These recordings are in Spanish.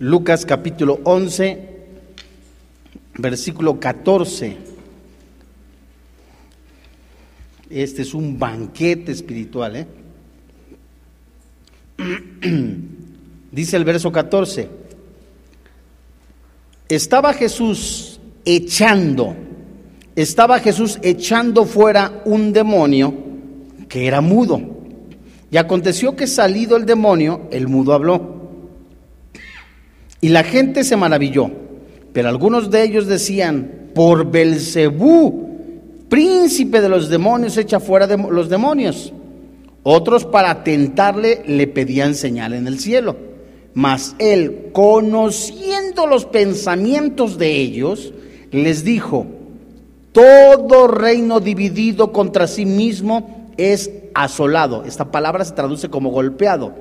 Lucas capítulo 11, versículo 14. Este es un banquete espiritual. ¿eh? Dice el verso 14. Estaba Jesús echando, estaba Jesús echando fuera un demonio que era mudo. Y aconteció que salido el demonio, el mudo habló. Y la gente se maravilló. Pero algunos de ellos decían, por Belcebú, príncipe de los demonios, echa fuera de los demonios. Otros para tentarle le pedían señal en el cielo. Mas él, conociendo los pensamientos de ellos, les dijo, todo reino dividido contra sí mismo es asolado. Esta palabra se traduce como golpeado,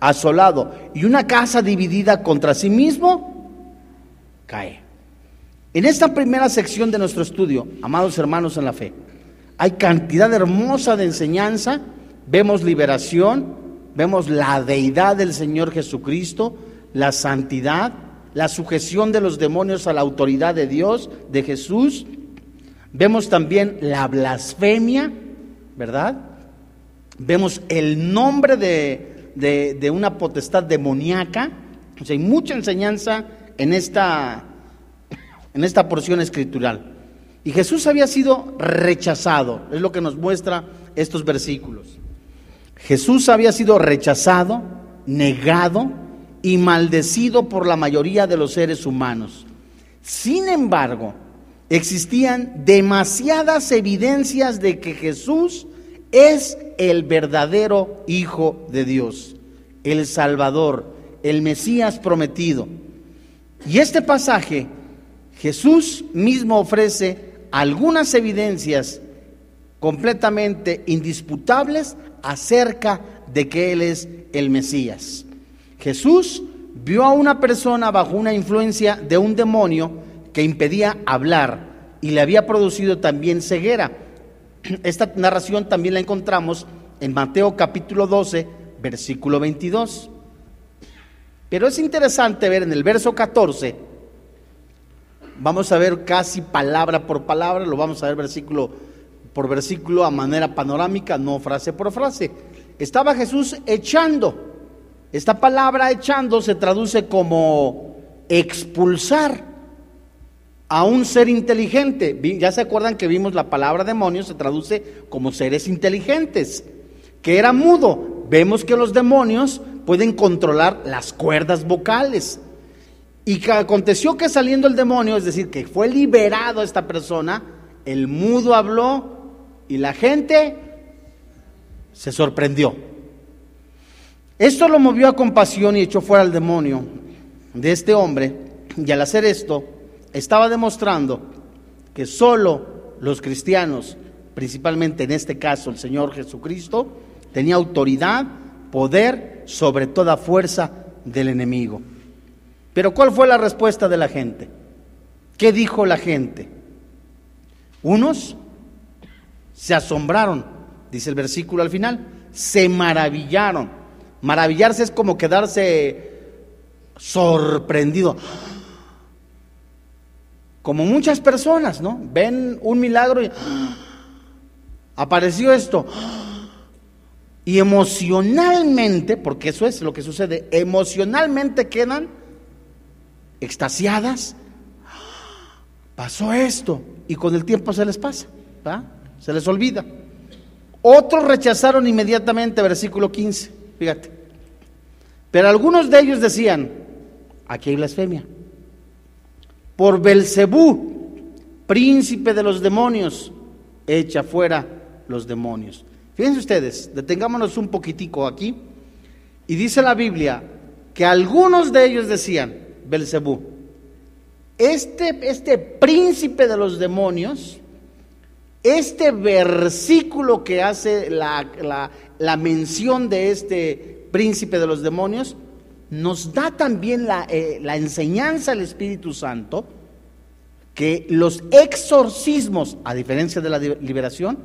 asolado. Y una casa dividida contra sí mismo cae. En esta primera sección de nuestro estudio, amados hermanos en la fe, hay cantidad hermosa de enseñanza, vemos liberación, vemos la deidad del Señor Jesucristo, la santidad, la sujeción de los demonios a la autoridad de Dios, de Jesús. Vemos también la blasfemia, ¿verdad? Vemos el nombre de, una potestad demoníaca. O sea, hay mucha enseñanza en esta, en esta porción escritural. Y Jesús había sido rechazado, es lo que nos muestra estos versículos. Jesús había sido rechazado, negado y maldecido por la mayoría de los seres humanos. Sin embargo, existían demasiadas evidencias de que Jesús es el verdadero Hijo de Dios, el Salvador, el Mesías prometido. Y este pasaje, Jesús mismo ofrece algunas evidencias completamente indisputables acerca de que Él es el Mesías. Jesús vio a una persona bajo una influencia de un demonio que impedía hablar y le había producido también ceguera. Esta narración también la encontramos en Mateo capítulo 12, versículo 22. Pero es interesante ver en el verso 14, vamos a ver casi palabra por palabra, lo vamos a ver versículo por versículo a manera panorámica, no frase por frase. Estaba Jesús echando. Esta palabra echando se traduce como expulsar a un ser inteligente. Ya se acuerdan que vimos la palabra demonio, se traduce como seres inteligentes, que era mudo. Vemos que los demonios pueden controlar las cuerdas vocales. Y que aconteció que saliendo el demonio, es decir, que fue liberado esta persona, el mudo habló y la gente se sorprendió. Esto lo movió a compasión y echó fuera al demonio de este hombre. Y al hacer esto, estaba demostrando que solo los cristianos, principalmente en este caso el Señor Jesucristo, tenía autoridad, poder sobre toda fuerza del enemigo. Pero ¿cuál fue la respuesta de la gente? ¿Qué dijo la gente? Unos se asombraron, dice el versículo al final, se maravillaron. Maravillarse es como quedarse sorprendido. Como muchas personas, ¿no? Ven un milagro y apareció esto. Y emocionalmente, porque eso es lo que sucede, emocionalmente quedan extasiadas. Pasó esto y con el tiempo se les pasa, se les olvida. Otros rechazaron inmediatamente, versículo 15, fíjate. Pero algunos de ellos decían, aquí hay blasfemia por Belcebú, príncipe de los demonios, echa fuera los demonios. Fíjense ustedes, detengámonos un poquitico aquí. Y dice la Biblia que algunos de ellos decían, Belcebú, este, este príncipe de los demonios, este versículo que hace la, la mención de este príncipe de los demonios, nos da también eh, la, enseñanza del Espíritu Santo que los exorcismos, a diferencia de la liberación,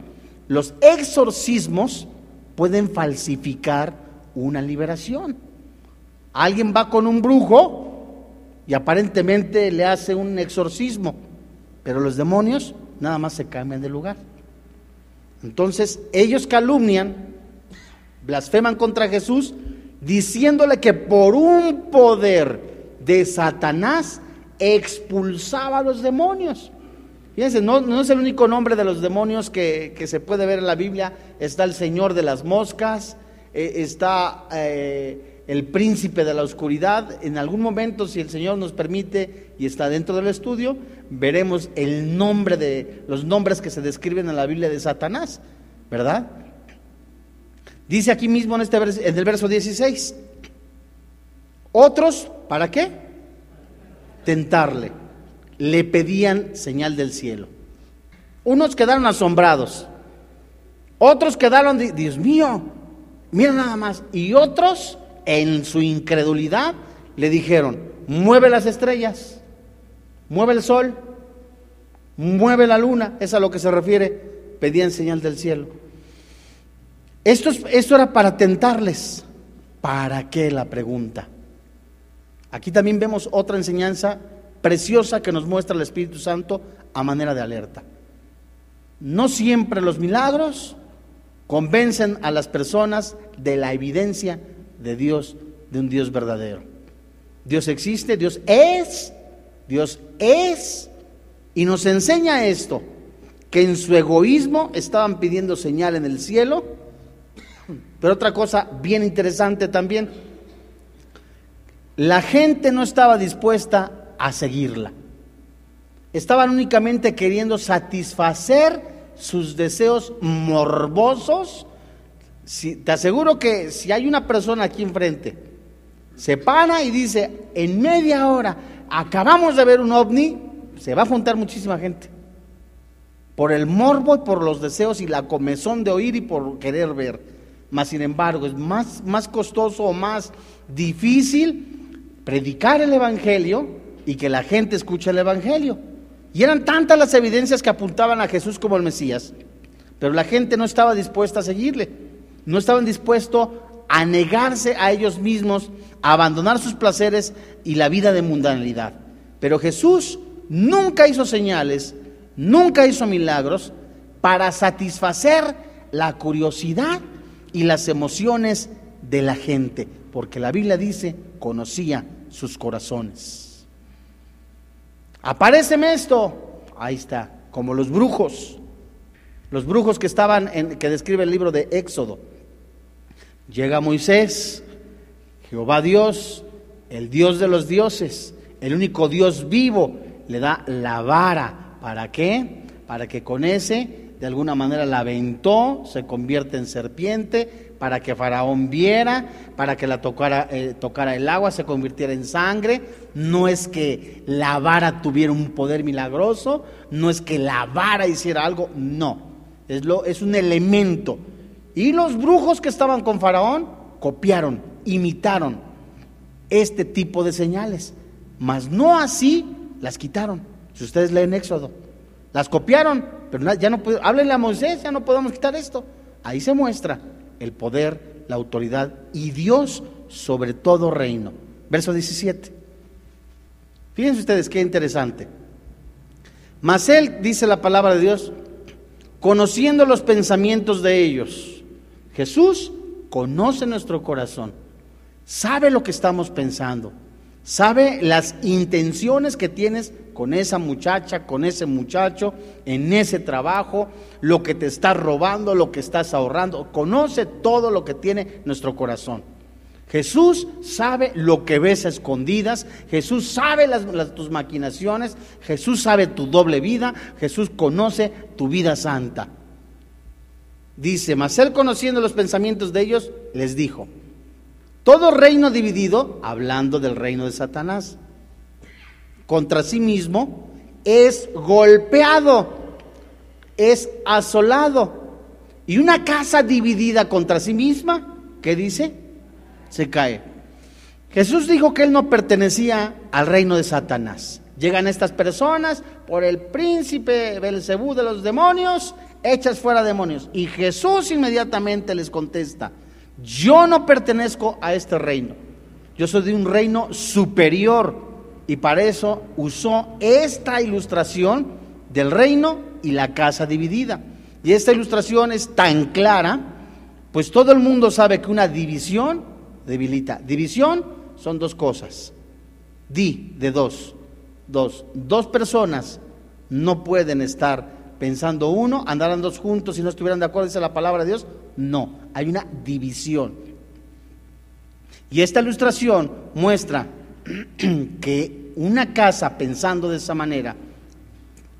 los exorcismos pueden falsificar una liberación. Alguien va con un brujo y aparentemente le hace un exorcismo, pero los demonios nada más se cambian de lugar. Entonces ellos calumnian, blasfeman contra Jesús, diciéndole que por un poder de Satanás expulsaba a los demonios. Fíjense, no, no, es el único nombre de los demonios que, se puede ver en la Biblia. Está el Señor de las moscas, eh, está eh, el príncipe de la oscuridad. En algún momento, si el Señor nos permite y está dentro del estudio, veremos el nombre de los nombres que se describen en la Biblia de Satanás, ¿verdad? Dice aquí mismo en, este en el verso 16, otros, ¿para qué? Tentarle. Le pedían señal del cielo. Unos quedaron asombrados, otros quedaron, Dios mío, mira nada más, y otros en su incredulidad le dijeron, mueve las estrellas, mueve el sol, mueve la luna, es a lo que se refiere, pedían señal del cielo. Esto, esto era para tentarles. ¿Para qué la pregunta? Aquí también vemos otra enseñanza preciosa que nos muestra el Espíritu Santo a manera de alerta. No siempre los milagros convencen a las personas de la evidencia de Dios, de un Dios verdadero. Dios existe, Dios es, Dios es, y nos enseña esto, que en su egoísmo estaban pidiendo señal en el cielo, pero otra cosa bien interesante también, la gente no estaba dispuesta a seguirla, estaban únicamente queriendo satisfacer sus deseos morbosos te aseguro que si hay una persona aquí enfrente, se para y dice, en media hora acabamos de ver un ovni, se va a juntar muchísima gente. Por el morbo y por los deseos y la comezón de oír y por querer ver. Mas, sin embargo, es más, más costoso o más difícil predicar el Evangelio y que la gente escuche el Evangelio. Y eran tantas las evidencias que apuntaban a Jesús como el Mesías, pero la gente no estaba dispuesta a seguirle. No estaban dispuestos a negarse a ellos mismos, a abandonar sus placeres y la vida de mundanalidad. Pero Jesús nunca hizo señales, nunca hizo milagros para satisfacer la curiosidad y las emociones de la gente, porque la Biblia dice, conocía sus corazones. Apareceme esto, ahí está, como los brujos, los brujos que estaban en, que describe el libro de Éxodo. Llega Moisés, Jehová Dios, el Dios de los dioses, el único Dios vivo, le da la vara. ¿Para qué? Para que con ese, de alguna manera, la aventó, se convierte en serpiente, para que Faraón viera, para que la tocara, eh, tocara el agua, se convirtiera en sangre. No es que la vara tuviera un poder milagroso, no es que la vara hiciera algo, no. Es, lo, es un elemento y los brujos que estaban con Faraón copiaron, imitaron este tipo de señales, mas no así las quitaron. Si ustedes leen Éxodo, las copiaron, pero ya no háblenle a Moisés, ya no podemos quitar esto. Ahí se muestra el poder, la autoridad y Dios sobre todo reino. Verso 17. Fíjense ustedes qué interesante. Mas él, dice la palabra de Dios, conociendo los pensamientos de ellos, Jesús conoce nuestro corazón, sabe lo que estamos pensando, sabe las intenciones que tienes con esa muchacha, con ese muchacho, en ese trabajo, lo que te estás robando, lo que estás ahorrando, conoce todo lo que tiene nuestro corazón. Jesús sabe lo que ves a escondidas, Jesús sabe las, tus maquinaciones, Jesús sabe tu doble vida, Jesús conoce tu vida santa. Dice, mas él conociendo los pensamientos de ellos, les dijo, todo reino dividido, hablando del reino de Satanás, contra sí mismo, es golpeado, es asolado. Y una casa dividida contra sí misma, ¿qué dice? Se cae. Jesús dijo que él no pertenecía al reino de Satanás. Llegan estas personas por el príncipe Belcebú de los demonios echas fuera demonios. Y Jesús inmediatamente les contesta, yo no pertenezco a este reino, yo soy de un reino superior, y para eso usó esta ilustración del reino y la casa dividida. Y esta ilustración es tan clara, pues todo el mundo sabe que una división debilita. División son dos cosas. Di de dos. Dos. Dos personas no pueden estar pensando uno, andarán dos juntos si no estuvieran de acuerdo, dice la palabra de Dios. No, hay una división. Y esta ilustración muestra que una casa pensando de esa manera,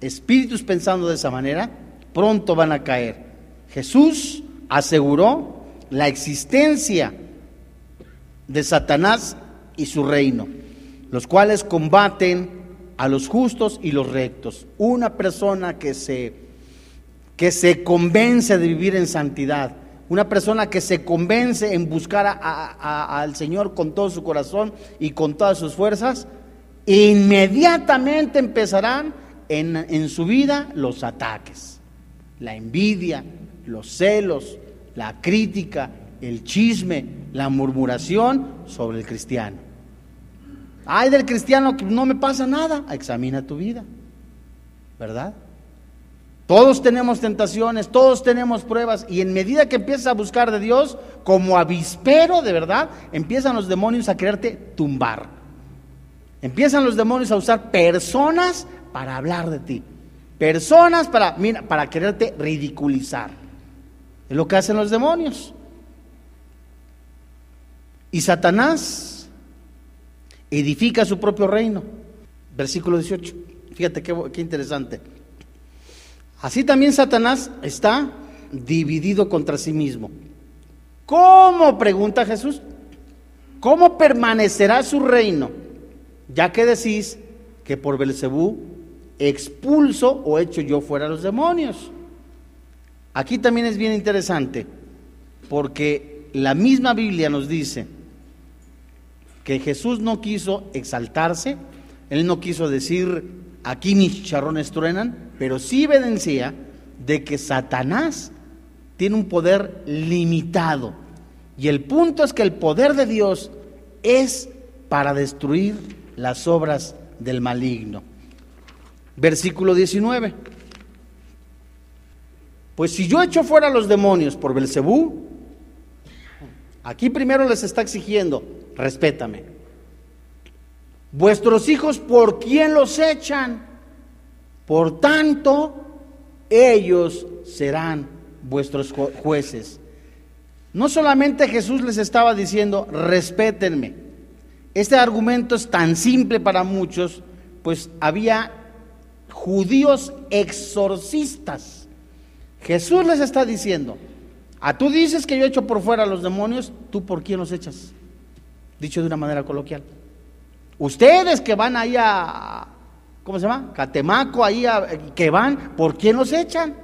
espíritus pensando de esa manera, pronto van a caer. Jesús aseguró la existencia de Satanás y su reino, los cuales combaten a los justos y los rectos. Una persona que se, que se convence de vivir en santidad, una persona que se convence en buscar al Señor con todo su corazón y con todas sus fuerzas, inmediatamente empezarán en, en su vida los ataques, la envidia, los celos, la crítica, el chisme, la murmuración sobre el cristiano. Ay del cristiano que no me pasa nada, examina tu vida, ¿verdad? Todos tenemos tentaciones, todos tenemos pruebas y en medida que empiezas a buscar de Dios, como avispero de verdad, empiezan los demonios a quererte tumbar. Empiezan los demonios a usar personas para hablar de ti. Personas para, mira, para quererte ridiculizar. Es lo que hacen los demonios. Y Satanás edifica su propio reino. Versículo 18. Fíjate qué, qué interesante. Así también Satanás está dividido contra sí mismo. ¿Cómo? pregunta Jesús. ¿Cómo permanecerá su reino? Ya que decís que por Belcebú expulso o hecho yo fuera a los demonios. Aquí también es bien interesante, porque la misma Biblia nos dice que Jesús no quiso exaltarse, él no quiso decir aquí mis charrones truenan, pero sí evidencia de que Satanás tiene un poder limitado. Y el punto es que el poder de Dios es para destruir las obras del maligno. Versículo 19. Pues si yo echo fuera a los demonios por Belcebú, aquí primero les está exigiendo, respétame. Vuestros hijos, ¿por quién los echan? Por tanto, ellos serán vuestros jueces. No solamente Jesús les estaba diciendo, respétenme. Este argumento es tan simple para muchos, pues había judíos exorcistas. Jesús les está diciendo, a ah, tú dices que yo echo por fuera a los demonios, ¿tú por quién los echas? Dicho de una manera coloquial. Ustedes que van ahí a, ¿cómo se llama? Catemaco, ahí que van, ¿por quién los echan?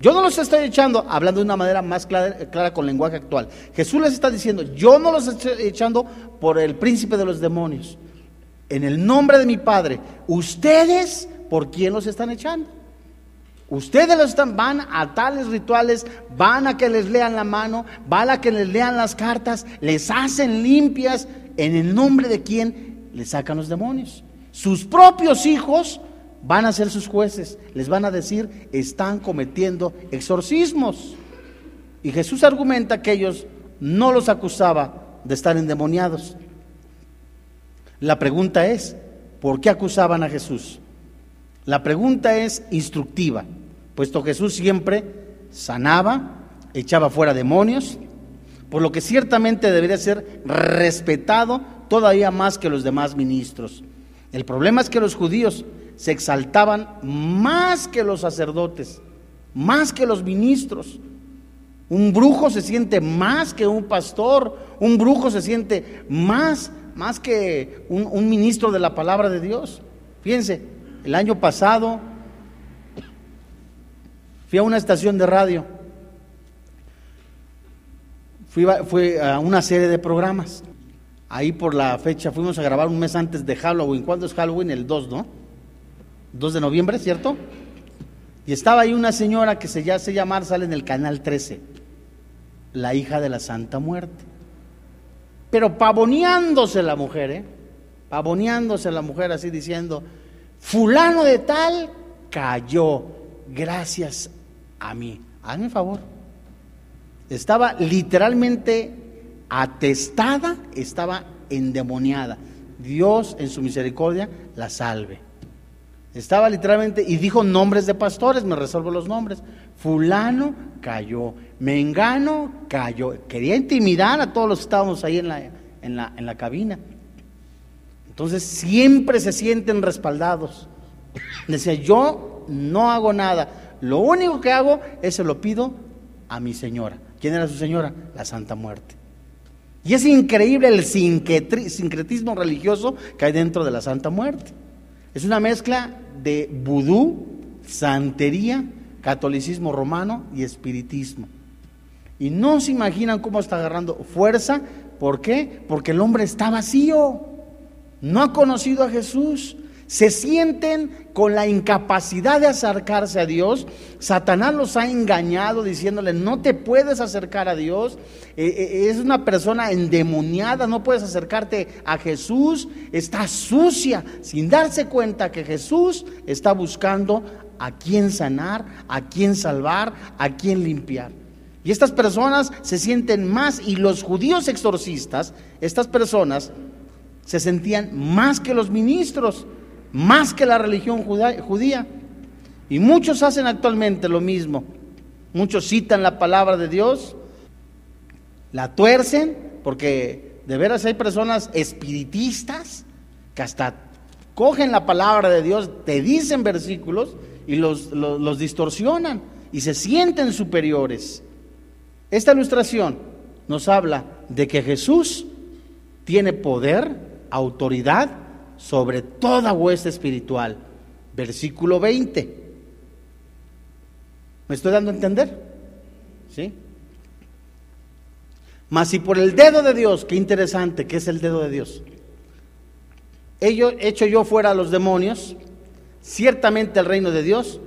Yo no los estoy echando, hablando de una manera más clara, clara, con lenguaje actual. Jesús les está diciendo, yo no los estoy echando por el príncipe de los demonios. En el nombre de mi Padre, ustedes, ¿por quién los están echando? Ustedes los están, van a tales rituales, van a que les lean la mano, van a que les lean las cartas, les hacen limpias, en el nombre de quién les sacan los demonios. Sus propios hijos van a ser sus jueces, les van a decir, están cometiendo exorcismos. Y Jesús argumenta que ellos no los acusaba de estar endemoniados. La pregunta es, ¿por qué acusaban a Jesús? La pregunta es instructiva, puesto Jesús siempre sanaba, echaba fuera demonios, por lo que ciertamente debería ser respetado todavía más que los demás ministros. El problema es que los judíos se exaltaban más que los sacerdotes, más que los ministros. Un brujo se siente más que un pastor, un brujo se siente más, más que un, un ministro de la palabra de Dios. Fíjense, el año pasado fui a una estación de radio, fui, fui a una serie de programas ahí por la fecha, fuimos a grabar un mes antes de Halloween. ¿Cuándo es Halloween? El 2, ¿no? 2 de noviembre, ¿cierto? Y estaba ahí una señora que se hace llamar, sale en el canal 13, la hija de la Santa Muerte. Pero pavoneándose la mujer, ¿eh? pavoneándose la mujer así diciendo, fulano de tal cayó gracias a mí. Hazme favor. Estaba literalmente atestada, estaba endemoniada. Dios en su misericordia la salve. Estaba literalmente, y dijo nombres de pastores, me resuelvo los nombres. Fulano cayó, Mengano cayó. Quería intimidar a todos los que estábamos ahí en la, en la, en la cabina. Entonces siempre se sienten respaldados. Decía, yo no hago nada. Lo único que hago es se lo pido a mi señora. ¿Quién era su señora? La Santa Muerte. Y es increíble el sincretismo religioso que hay dentro de la Santa Muerte. Es una mezcla de vudú, santería, catolicismo romano y espiritismo. Y no se imaginan cómo está agarrando fuerza. ¿Por qué? Porque el hombre está vacío. No ha conocido a Jesús. Se sienten con la incapacidad de acercarse a Dios. Satanás los ha engañado diciéndole, no te puedes acercar a Dios. Eh, eh, es una persona endemoniada, no puedes acercarte a Jesús. Está sucia, sin darse cuenta que Jesús está buscando a quién sanar, a quién salvar, a quién limpiar. Y estas personas se sienten más, y los judíos exorcistas, estas personas se sentían más que los ministros, más que la religión judía. Y muchos hacen actualmente lo mismo. Muchos citan la palabra de Dios, la tuercen, porque de veras hay personas espiritistas que hasta cogen la palabra de Dios, te dicen versículos y los, los, distorsionan y se sienten superiores. Esta ilustración nos habla de que Jesús tiene poder, autoridad sobre toda hueste espiritual. Versículo 20. ¿Me estoy dando a entender? ¿Sí? Mas si por el dedo de Dios, qué interesante, ¿qué es el dedo de Dios? He hecho yo fuera a los demonios, ciertamente el reino de Dios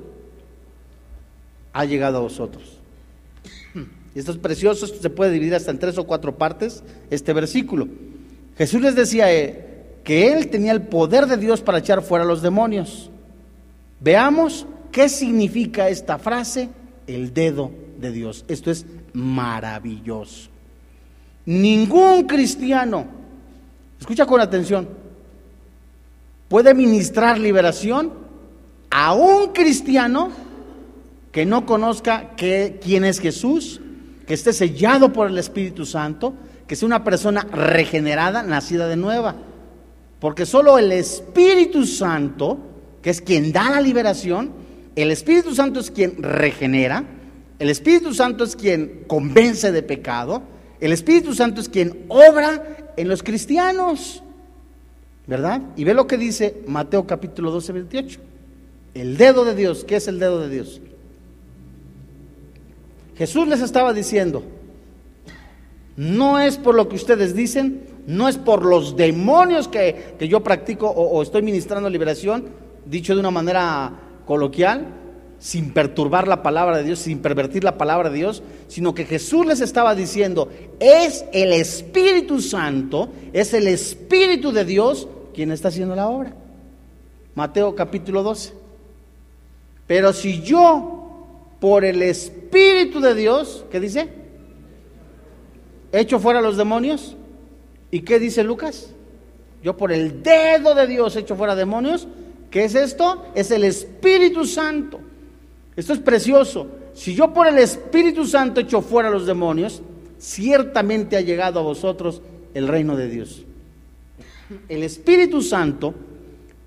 ha llegado a vosotros. Esto es precioso, se puede dividir hasta en tres o cuatro partes, este versículo. Jesús les decía eh, que él tenía el poder de Dios para echar fuera a los demonios. Veamos qué significa esta frase, el dedo de Dios. Esto es maravilloso. Ningún cristiano, escucha con atención, puede ministrar liberación a un cristiano que no conozca quién es Jesús, que esté sellado por el Espíritu Santo, que sea una persona regenerada, nacida de nueva. Porque solo el Espíritu Santo, que es quien da la liberación, el Espíritu Santo es quien regenera, el Espíritu Santo es quien convence de pecado, el Espíritu Santo es quien obra en los cristianos. ¿Verdad? Y ve lo que dice Mateo capítulo 12, 28. El dedo de Dios, ¿qué es el dedo de Dios? Jesús les estaba diciendo, no es por lo que ustedes dicen, no es por los demonios que, yo practico o, estoy ministrando liberación, dicho de una manera coloquial, sin perturbar la palabra de Dios, sin pervertir la palabra de Dios, sino que Jesús les estaba diciendo, es el Espíritu Santo, es el Espíritu de Dios quien está haciendo la obra. Mateo capítulo 12. Pero si yo, por el Espíritu de Dios, ¿qué dice? Echo fuera los demonios. ¿Y qué dice Lucas? Yo por el dedo de Dios echo fuera demonios. ¿Qué es esto? Es el Espíritu Santo. Esto es precioso. Si yo por el Espíritu Santo echo fuera los demonios, ciertamente ha llegado a vosotros el reino de Dios. El Espíritu Santo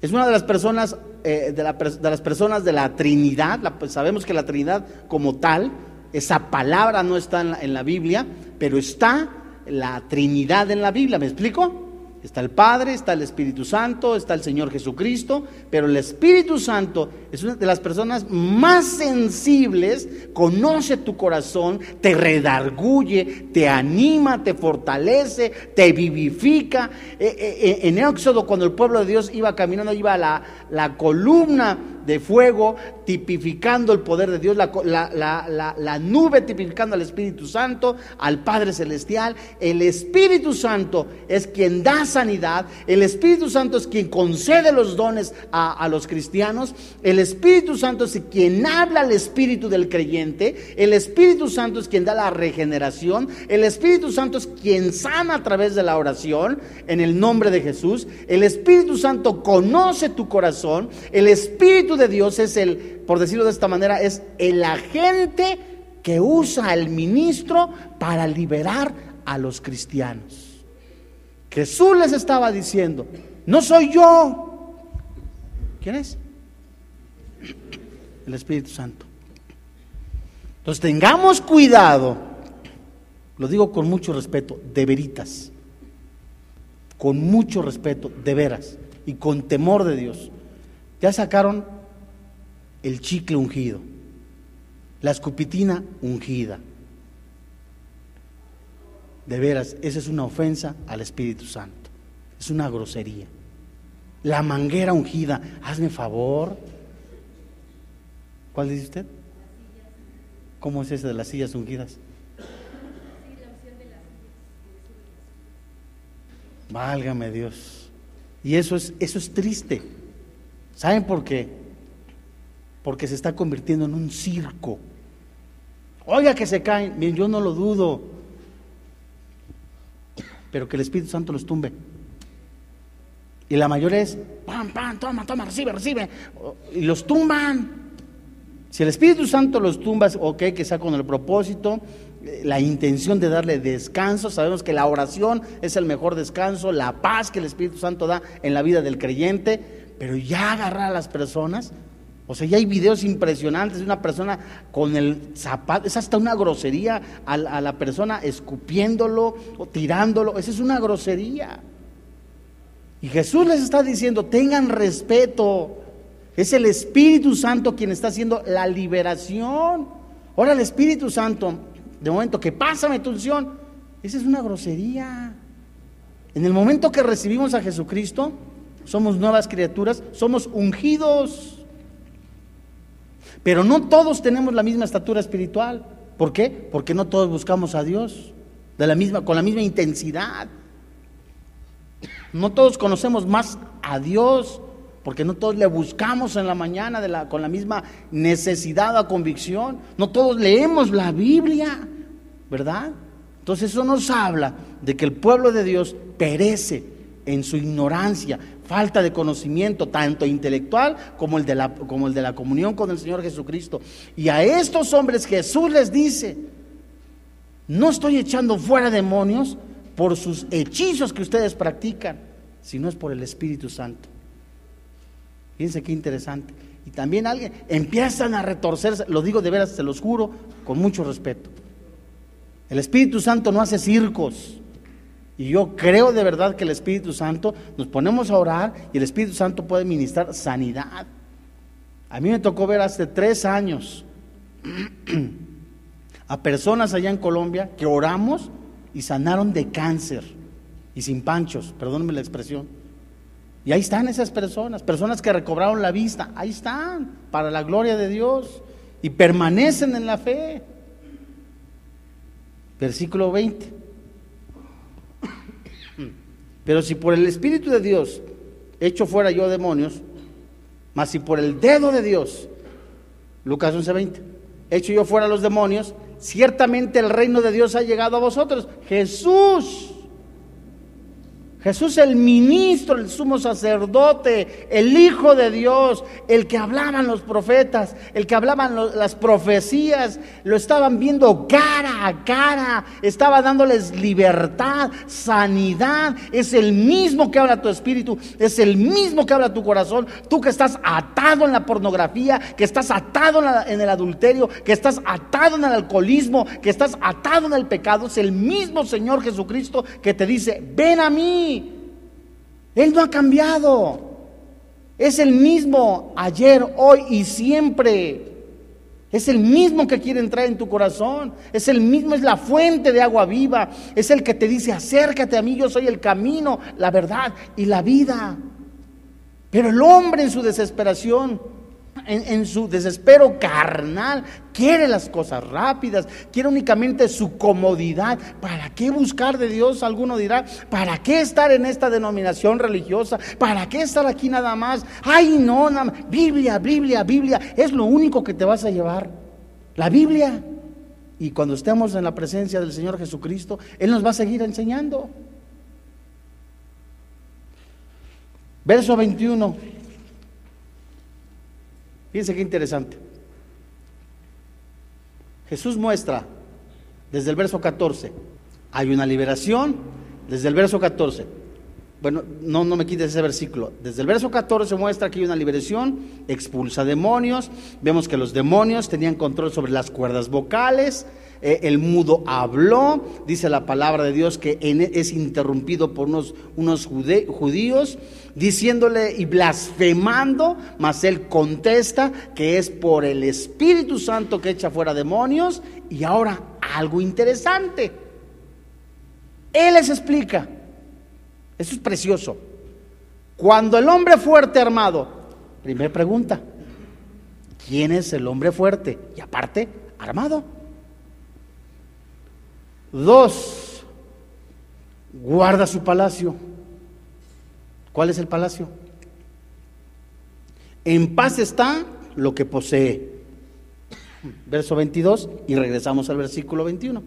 es una de las personas eh, de, las personas de la Trinidad, pues, sabemos que la Trinidad como tal, esa palabra no está en la, en la Biblia, pero está la Trinidad en la Biblia, ¿me explico? Está el Padre, está el Espíritu Santo, está el Señor Jesucristo, pero el Espíritu Santo es una de las personas más sensibles, conoce tu corazón, te redarguye, te anima, te fortalece, te vivifica. Eh, eh, eh, en Éxodo, cuando el pueblo de Dios iba caminando, iba la, la columna de fuego tipificando el poder de Dios, la, la, nube tipificando al Espíritu Santo, al Padre Celestial. El Espíritu Santo es quien da sanidad, el Espíritu Santo es quien concede los dones a, a los cristianos, el Espíritu Santo es quien habla al Espíritu del creyente, el Espíritu Santo es quien da la regeneración, el Espíritu Santo es quien sana a través de la oración en el nombre de Jesús, el Espíritu Santo conoce tu corazón, el Espíritu de Dios es el, por decirlo de esta manera, es el agente que usa el ministro para liberar a los cristianos. Jesús les estaba diciendo, no soy yo. ¿Quién es? El Espíritu Santo. Entonces tengamos cuidado, lo digo con mucho respeto, de veritas, con mucho respeto, de veras, y con temor de Dios. Ya sacaron el chicle ungido, la escupitina ungida. De veras, esa es una ofensa al Espíritu Santo, es una grosería. La manguera ungida, hazme favor. ¿Cuál dice usted? ¿Cómo es ese de las sillas ungidas? Válgame Dios. Y eso es, eso es triste. ¿Saben por qué? Porque se está convirtiendo en un circo. Oiga que se caen, bien, yo no lo dudo, pero que el Espíritu Santo los tumbe. Y la mayoría es, pam, pam, toma, toma, recibe, recibe. Y los tumban. Si el Espíritu Santo los tumba, ok, que sea con el propósito, eh, la intención de darle descanso. Sabemos que la oración es el mejor descanso, la paz que el Espíritu Santo da en la vida del creyente, pero ya agarrar a las personas. O sea, ya hay videos impresionantes de una persona con el zapato, es hasta una grosería a, a la persona escupiéndolo o tirándolo, esa es una grosería. Y Jesús les está diciendo, tengan respeto, es el Espíritu Santo quien está haciendo la liberación. Ahora el Espíritu Santo, de momento que pásame tu unción, esa es una grosería. En el momento que recibimos a Jesucristo, somos nuevas criaturas, somos ungidos. Pero no todos tenemos la misma estatura espiritual. ¿Por qué? Porque no todos buscamos a Dios de la misma, con la misma intensidad. No todos conocemos más a Dios porque no todos le buscamos en la mañana con la misma necesidad o convicción, no todos leemos la Biblia, ¿verdad? Entonces eso nos habla de que el pueblo de Dios perece en su ignorancia, falta de conocimiento, tanto intelectual como el, de la, como el de la comunión con el Señor Jesucristo. Y a estos hombres Jesús les dice, no estoy echando fuera demonios por sus hechizos que ustedes practican, sino es por el Espíritu Santo. Fíjense qué interesante. Y también alguien empiezan a retorcerse, lo digo de veras, se los juro, con mucho respeto. El Espíritu Santo no hace circos. Y yo creo de verdad que el Espíritu Santo, nos ponemos a orar y el Espíritu Santo puede ministrar sanidad. A mí me tocó ver hace tres años a personas allá en Colombia que oramos y sanaron de cáncer y sin panchos, perdónenme la expresión. Y ahí están esas personas, personas que recobraron la vista, ahí están, para la gloria de Dios, y permanecen en la fe. Versículo 20. Pero si por el Espíritu de Dios echo fuera yo demonios, mas si por el dedo de Dios, Lucas 11:20, echo yo fuera los demonios, ciertamente el reino de Dios ha llegado a vosotros. Jesús Jesús el ministro, el sumo sacerdote, el Hijo de Dios, el que hablaban los profetas, el que hablaban las profecías, lo estaban viendo cara a cara, estaba dándoles libertad, sanidad. Es el mismo que habla tu espíritu, es el mismo que habla tu corazón. Tú que estás atado en la pornografía, que estás atado en, el adulterio, que estás atado en el alcoholismo, que estás atado en el pecado, es el mismo Señor Jesucristo que te dice, ven a mí él no ha cambiado. Es el mismo ayer, hoy y siempre. Es el mismo que quiere entrar en tu corazón. Es el mismo, es la fuente de agua viva. Es el que te dice, acércate a mí, yo soy el camino, la verdad y la vida. Pero el hombre en su desesperación en, su desespero carnal, quiere las cosas rápidas, quiere únicamente su comodidad. ¿Para qué buscar de Dios? Alguno dirá, ¿para qué estar en esta denominación religiosa? ¿Para qué estar aquí nada más? Ay, no, nada Biblia, Biblia, Biblia, es lo único que te vas a llevar. La Biblia. Y cuando estemos en la presencia del Señor Jesucristo, Él nos va a seguir enseñando. Verso 21. Fíjense qué interesante. Jesús muestra desde el verso 14, hay una liberación, desde el verso 14. Bueno, no, no me quites ese versículo. Desde el verso 14 muestra que hay una liberación, expulsa demonios. Vemos que los demonios tenían control sobre las cuerdas vocales. Eh, el mudo habló. Dice la palabra de Dios que es interrumpido por unos, unos judíos diciéndole y blasfemando, mas él contesta que es por el Espíritu Santo que echa fuera demonios. Y ahora algo interesante. Él les explica. Eso es precioso. Cuando el hombre fuerte armado, primera pregunta, ¿quién es el hombre fuerte? Y aparte, armado. Dos, guarda su palacio. ¿Cuál es el palacio? En paz está lo que posee. Verso 22 y regresamos al versículo 21.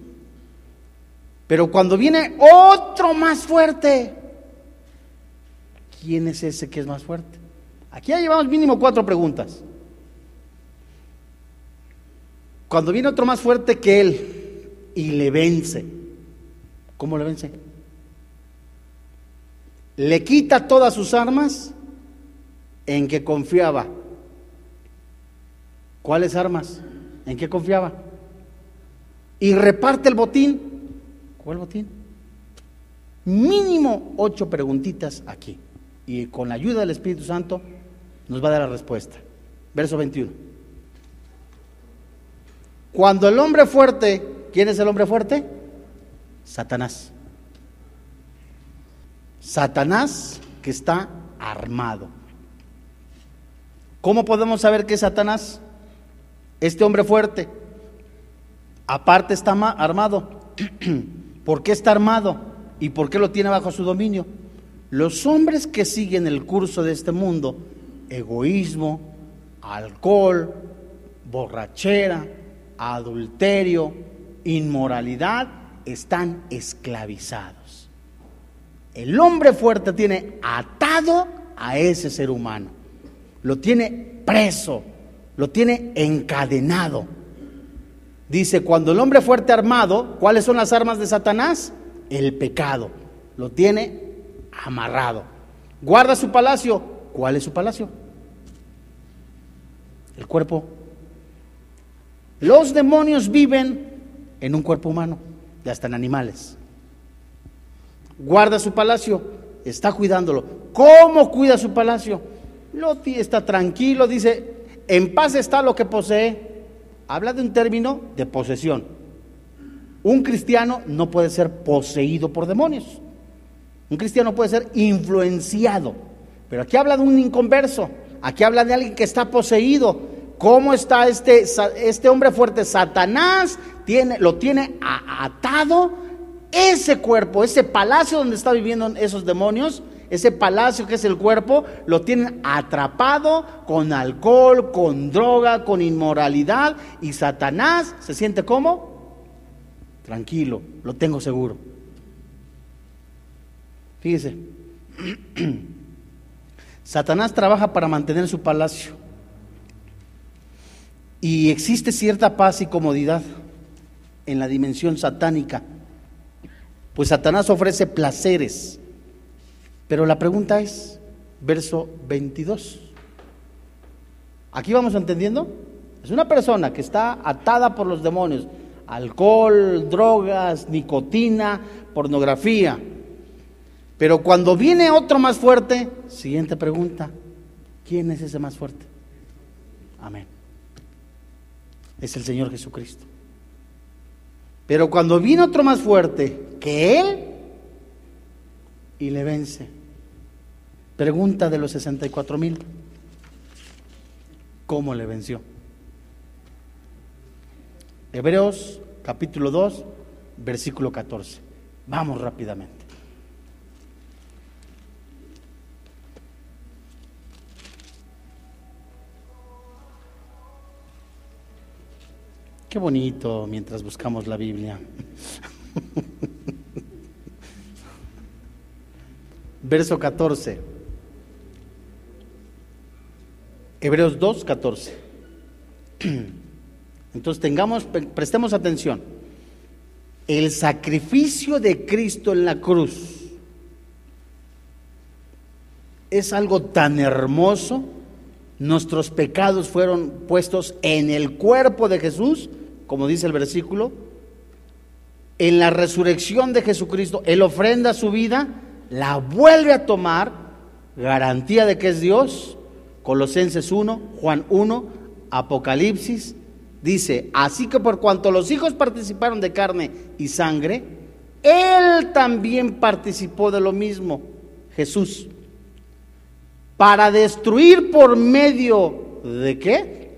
Pero cuando viene otro más fuerte, ¿quién es ese que es más fuerte? Aquí ya llevamos mínimo cuatro preguntas. Cuando viene otro más fuerte que él y le vence, ¿cómo le vence? le quita todas sus armas en que confiaba. ¿Cuáles armas? ¿En qué confiaba? Y reparte el botín. ¿Cuál botín? Mínimo ocho preguntitas aquí. Y con la ayuda del Espíritu Santo nos va a dar la respuesta. Verso 21. Cuando el hombre fuerte, ¿quién es el hombre fuerte? Satanás. Satanás que está armado. ¿Cómo podemos saber que es Satanás? Este hombre fuerte. Aparte está armado. ¿Por qué está armado? ¿Y por qué lo tiene bajo su dominio? Los hombres que siguen el curso de este mundo, egoísmo, alcohol, borrachera, adulterio, inmoralidad, están esclavizados. El hombre fuerte tiene atado a ese ser humano, lo tiene preso, lo tiene encadenado. Dice, cuando el hombre fuerte armado, ¿cuáles son las armas de Satanás? El pecado, lo tiene amarrado. Guarda su palacio, ¿cuál es su palacio? El cuerpo. Los demonios viven en un cuerpo humano, ya están animales guarda su palacio, está cuidándolo. ¿Cómo cuida su palacio? Lo, está tranquilo, dice, en paz está lo que posee. Habla de un término de posesión. Un cristiano no puede ser poseído por demonios. Un cristiano puede ser influenciado. Pero aquí habla de un inconverso. Aquí habla de alguien que está poseído. ¿Cómo está este, este hombre fuerte? Satanás lo tiene atado ese cuerpo, ese palacio donde están viviendo esos demonios, ese palacio que es el cuerpo, lo tienen atrapado con alcohol, con droga, con inmoralidad. Y Satanás se siente como tranquilo, lo tengo seguro. Fíjese, Satanás trabaja para mantener su palacio. Y existe cierta paz y comodidad en la dimensión satánica pues Satanás ofrece placeres. Pero la pregunta es, verso 22. Aquí vamos entendiendo. Es una persona que está atada por los demonios. Alcohol, drogas, nicotina, pornografía. Pero cuando viene otro más fuerte, siguiente pregunta, ¿quién es ese más fuerte? Amén. Es el Señor Jesucristo. Pero cuando viene otro más fuerte que él y le vence. Pregunta de los 64 mil. cómo le venció. Hebreos capítulo 2, versículo 14. Vamos rápidamente. Qué bonito mientras buscamos la Biblia. Verso 14. Hebreos 2, 14. Entonces tengamos, prestemos atención. El sacrificio de Cristo en la cruz es algo tan hermoso. Nuestros pecados fueron puestos en el cuerpo de Jesús, como dice el versículo. En la resurrección de Jesucristo, Él ofrenda su vida, la vuelve a tomar, garantía de que es Dios. Colosenses 1, Juan 1, Apocalipsis Dice, así que por cuanto los hijos participaron de carne y sangre, Él también participó de lo mismo, Jesús, para destruir por medio de qué?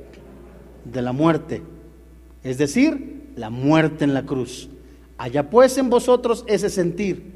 De la muerte, es decir, la muerte en la cruz. Allá pues en vosotros ese sentir,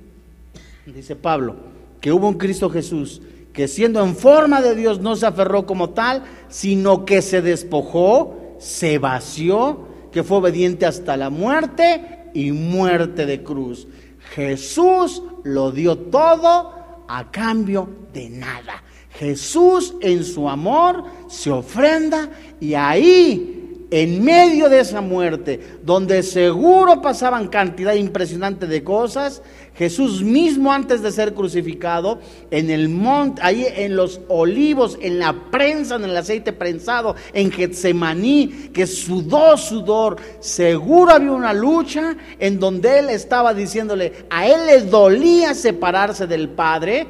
dice Pablo, que hubo un Cristo Jesús, que siendo en forma de Dios no se aferró como tal, sino que se despojó se vació, que fue obediente hasta la muerte y muerte de cruz. Jesús lo dio todo a cambio de nada. Jesús en su amor se ofrenda y ahí, en medio de esa muerte, donde seguro pasaban cantidad impresionante de cosas, Jesús mismo antes de ser crucificado, en el monte, ahí en los olivos, en la prensa, en el aceite prensado, en Getsemaní, que sudó sudor, seguro había una lucha en donde él estaba diciéndole, a él le dolía separarse del Padre,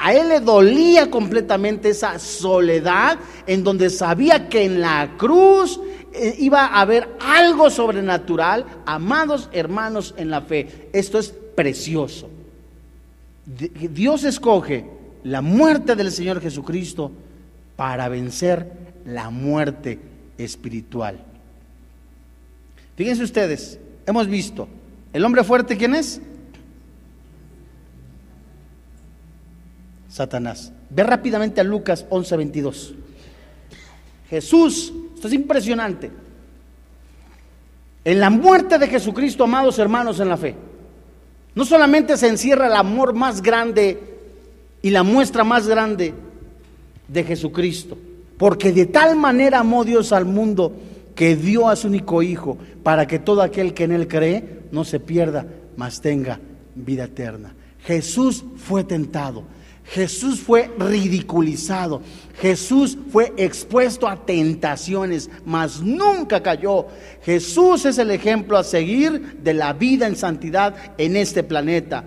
a él le dolía completamente esa soledad, en donde sabía que en la cruz eh, iba a haber algo sobrenatural, amados hermanos en la fe. Esto es precioso. Dios escoge la muerte del Señor Jesucristo para vencer la muerte espiritual. Fíjense ustedes, hemos visto, el hombre fuerte, ¿quién es? Satanás. Ve rápidamente a Lucas 11:22. Jesús, esto es impresionante. En la muerte de Jesucristo, amados hermanos en la fe, no solamente se encierra el amor más grande y la muestra más grande de Jesucristo, porque de tal manera amó Dios al mundo que dio a su único Hijo para que todo aquel que en Él cree no se pierda, mas tenga vida eterna. Jesús fue tentado, Jesús fue ridiculizado, Jesús fue expuesto a tentaciones, mas nunca cayó. Jesús es el ejemplo a seguir de la vida en santidad en este planeta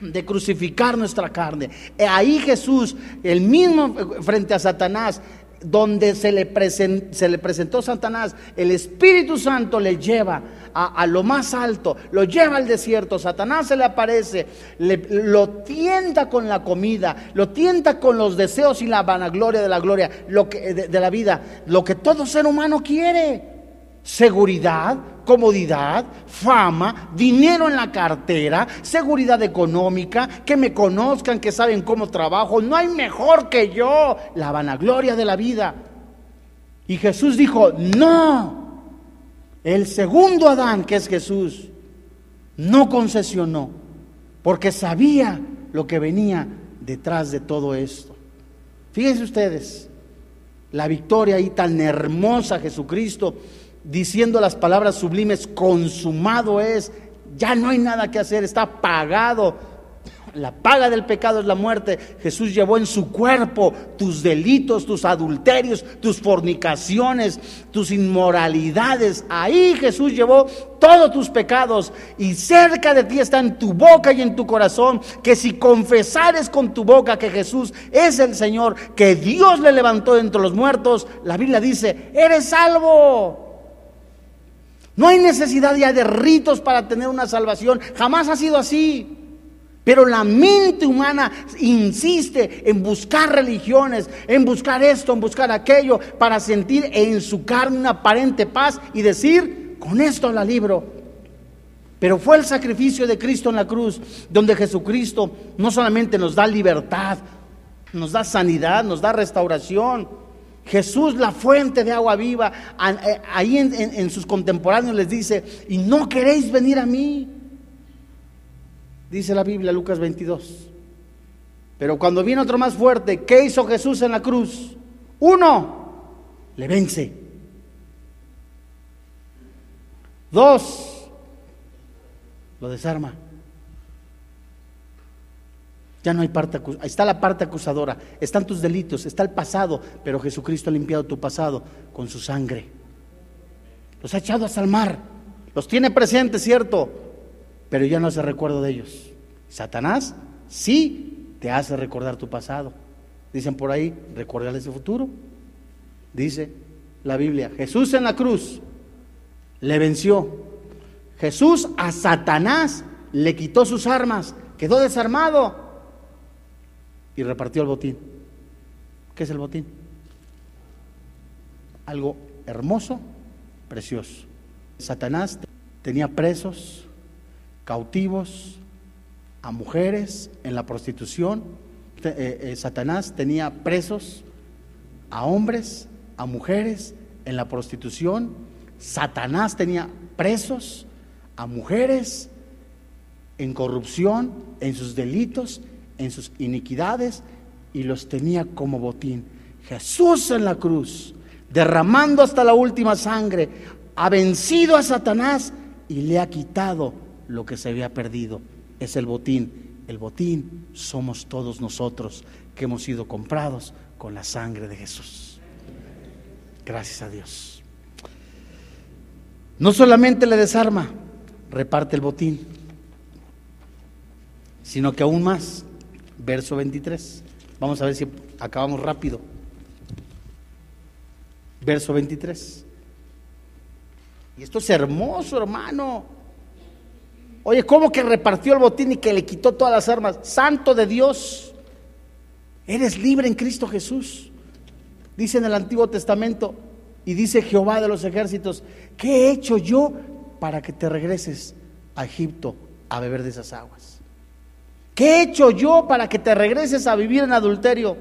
de crucificar nuestra carne. Ahí Jesús, el mismo frente a Satanás, donde se le, se le presentó Satanás, el Espíritu Santo le lleva a, lo más alto, lo lleva al desierto, Satanás se le aparece, lo tienta con la comida, lo tienta con los deseos y la vanagloria de la gloria, lo que, de la vida, lo que todo ser humano quiere. Seguridad, comodidad, fama, dinero en la cartera, seguridad económica, que me conozcan, que saben cómo trabajo, no hay mejor que yo, la vanagloria de la vida. Y Jesús dijo, no, el segundo Adán, que es Jesús, no concesionó, porque sabía lo que venía detrás de todo esto. Fíjense ustedes, la victoria ahí tan hermosa, Jesucristo, diciendo las palabras sublimes, consumado es, ya no hay nada que hacer, está pagado, la paga del pecado es la muerte. Jesús llevó en su cuerpo tus delitos, tus adulterios, tus fornicaciones, tus inmoralidades. Ahí Jesús llevó todos tus pecados y cerca de ti está en tu boca y en tu corazón que si confesares con tu boca que Jesús es el Señor, que Dios le levantó entre los muertos, la Biblia dice, eres salvo. No hay necesidad ya de ritos para tener una salvación. Jamás ha sido así. Pero la mente humana insiste en buscar religiones, en buscar esto, en buscar aquello, para sentir en su carne una aparente paz y decir, con esto la libro. Pero fue el sacrificio de Cristo en la cruz, donde Jesucristo no solamente nos da libertad, nos da sanidad, nos da restauración. Jesús, la fuente de agua viva, eh, ahí en, en sus contemporáneos les dice, y no queréis venir a mí. Dice la Biblia, Lucas 22. Pero cuando viene otro más fuerte, ¿qué hizo Jesús en la cruz? Uno, le vence. Dos, lo desarma. Ya no hay parte acusadora. Está la parte acusadora. Están tus delitos, está el pasado, pero Jesucristo ha limpiado tu pasado con su sangre. Los ha echado hasta el mar. Los tiene presentes, cierto, pero ya no hace recuerdo de ellos. Satanás sí te hace recordar tu pasado. Dicen por ahí, recuerda ese futuro. Dice la Biblia, Jesús en la cruz le venció. Jesús a Satanás le quitó sus armas, quedó desarmado y repartió el botín. ¿Qué es el botín? Algo hermoso, precioso. Satanás tenía presos, cautivos, a mujeres en la prostitución. Eh, eh, Satanás tenía presos a hombres, a mujeres en la prostitución. Satanás tenía presos a mujeres en corrupción, en sus delitos, en sus iniquidades y los tenía como botín. Jesús en la cruz, derramando hasta la última sangre, ha vencido a Satanás y le ha quitado lo que se había perdido. Es el botín. El botín somos todos nosotros que hemos sido comprados con la sangre de Jesús. Gracias a Dios. No solamente le desarma, reparte el botín, sino que aún más verso 23. Vamos a ver si acabamos rápido. Verso 23. Y esto es hermoso, hermano. Oye, ¿cómo que repartió el botín y que le quitó todas las armas? Santo de Dios, eres libre en Cristo Jesús. Dice en el Antiguo Testamento y dice Jehová de los ejércitos, ¿qué he hecho yo para que te regreses a Egipto a beber de esas aguas? ¿Qué he hecho yo para que te regreses a vivir en adulterio?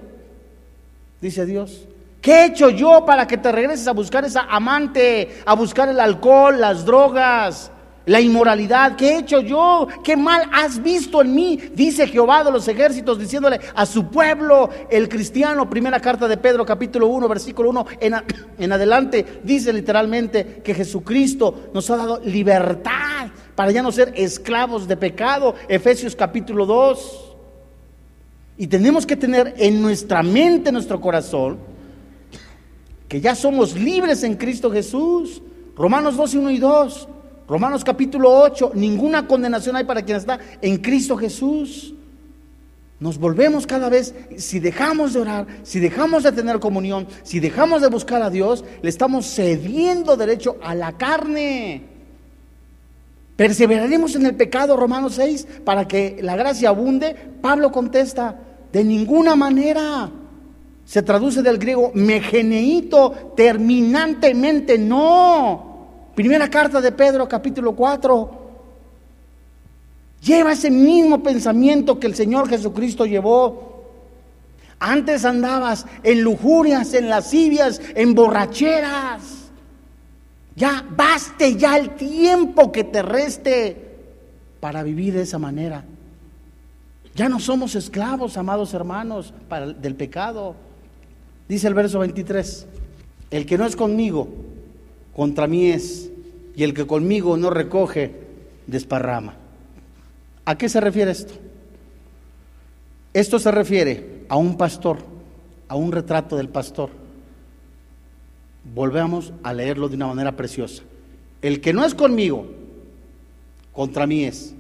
Dice Dios. ¿Qué he hecho yo para que te regreses a buscar esa amante, a buscar el alcohol, las drogas, la inmoralidad? ¿Qué he hecho yo? ¿Qué mal has visto en mí? Dice Jehová de los ejércitos diciéndole a su pueblo, el cristiano, primera carta de Pedro capítulo 1, versículo 1 en, en adelante, dice literalmente que Jesucristo nos ha dado libertad para ya no ser esclavos de pecado. Efesios capítulo 2. Y tenemos que tener en nuestra mente, en nuestro corazón, que ya somos libres en Cristo Jesús. Romanos 2, 1 y 2. Romanos capítulo 8. Ninguna condenación hay para quien está en Cristo Jesús. Nos volvemos cada vez, si dejamos de orar, si dejamos de tener comunión, si dejamos de buscar a Dios, le estamos cediendo derecho a la carne. ¿Perseveraremos en el pecado, Romanos 6, para que la gracia abunde? Pablo contesta, de ninguna manera. Se traduce del griego megeneito, terminantemente no. Primera carta de Pedro, capítulo 4. Lleva ese mismo pensamiento que el Señor Jesucristo llevó. Antes andabas en lujurias, en lascivias, en borracheras. Ya baste ya el tiempo que te reste para vivir de esa manera. Ya no somos esclavos, amados hermanos, del pecado. Dice el verso 23, el que no es conmigo, contra mí es, y el que conmigo no recoge, desparrama. ¿A qué se refiere esto? Esto se refiere a un pastor, a un retrato del pastor volvemos a leerlo de una manera preciosa. El que no es conmigo, contra mí es.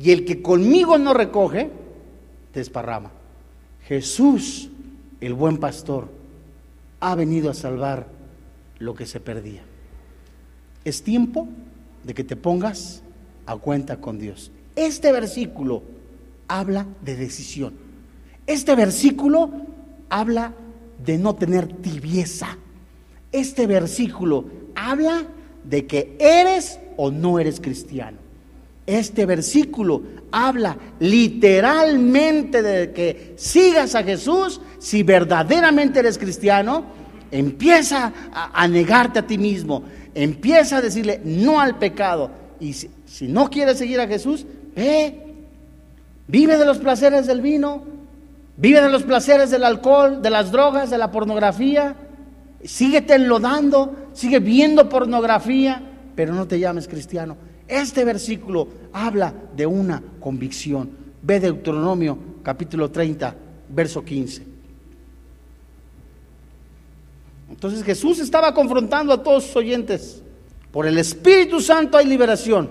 Y el que conmigo no recoge, desparrama. Jesús, el buen pastor, ha venido a salvar lo que se perdía. Es tiempo de que te pongas a cuenta con Dios. Este versículo habla de decisión. Este versículo habla de no tener tibieza. Este versículo habla de que eres o no eres cristiano. Este versículo habla literalmente de que sigas a Jesús si verdaderamente eres cristiano. Empieza a, negarte a ti mismo. Empieza a decirle no al pecado. Y si, si no quieres seguir a Jesús, ve. Vive de los placeres del vino. Vive de los placeres del alcohol, de las drogas, de la pornografía. Síguete enlodando, sigue viendo pornografía, pero no te llames cristiano. Este versículo habla de una convicción. Ve Deuteronomio capítulo 30, verso 15. Entonces Jesús estaba confrontando a todos sus oyentes. Por el Espíritu Santo hay liberación.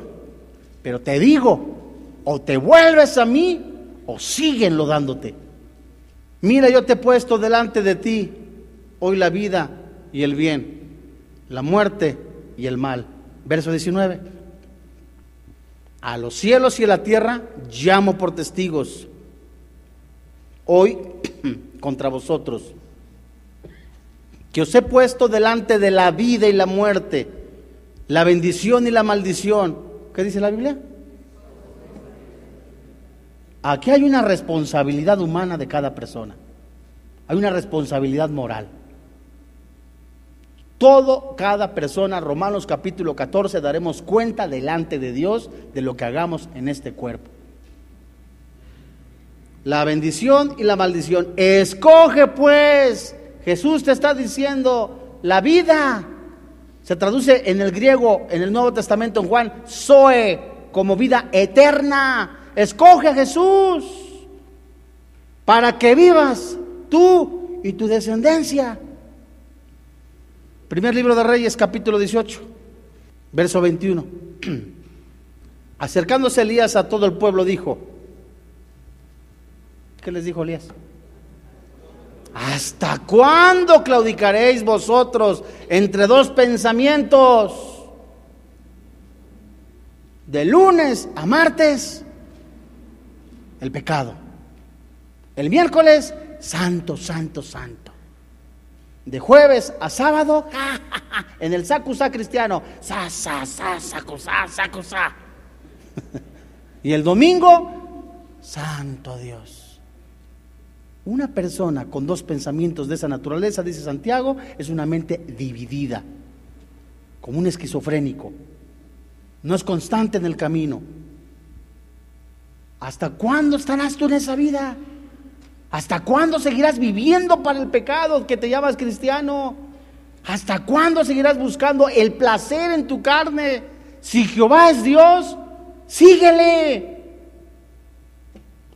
Pero te digo, o te vuelves a mí o siguen dándote. Mira, yo te he puesto delante de ti hoy la vida y el bien, la muerte y el mal. Verso 19. A los cielos y a la tierra llamo por testigos hoy contra vosotros, que os he puesto delante de la vida y la muerte, la bendición y la maldición. ¿Qué dice la Biblia? Aquí hay una responsabilidad humana de cada persona. Hay una responsabilidad moral. Todo, cada persona, Romanos capítulo 14, daremos cuenta delante de Dios de lo que hagamos en este cuerpo. La bendición y la maldición. Escoge pues. Jesús te está diciendo la vida. Se traduce en el griego, en el Nuevo Testamento, en Juan, Zoe, como vida eterna. Escoge a Jesús para que vivas tú y tu descendencia. Primer libro de Reyes, capítulo 18, verso 21. Acercándose Elías a todo el pueblo, dijo, ¿qué les dijo Elías? ¿Hasta cuándo claudicaréis vosotros entre dos pensamientos? De lunes a martes el pecado. El miércoles, santo, santo, santo. De jueves a sábado, en el sacusá cristiano, sa, sa, sa, sacusá, sacusá. y el domingo, santo Dios. Una persona con dos pensamientos de esa naturaleza, dice Santiago, es una mente dividida, como un esquizofrénico. No es constante en el camino. ¿Hasta cuándo estarás tú en esa vida? ¿Hasta cuándo seguirás viviendo para el pecado que te llamas cristiano? ¿Hasta cuándo seguirás buscando el placer en tu carne? Si Jehová es Dios, síguele.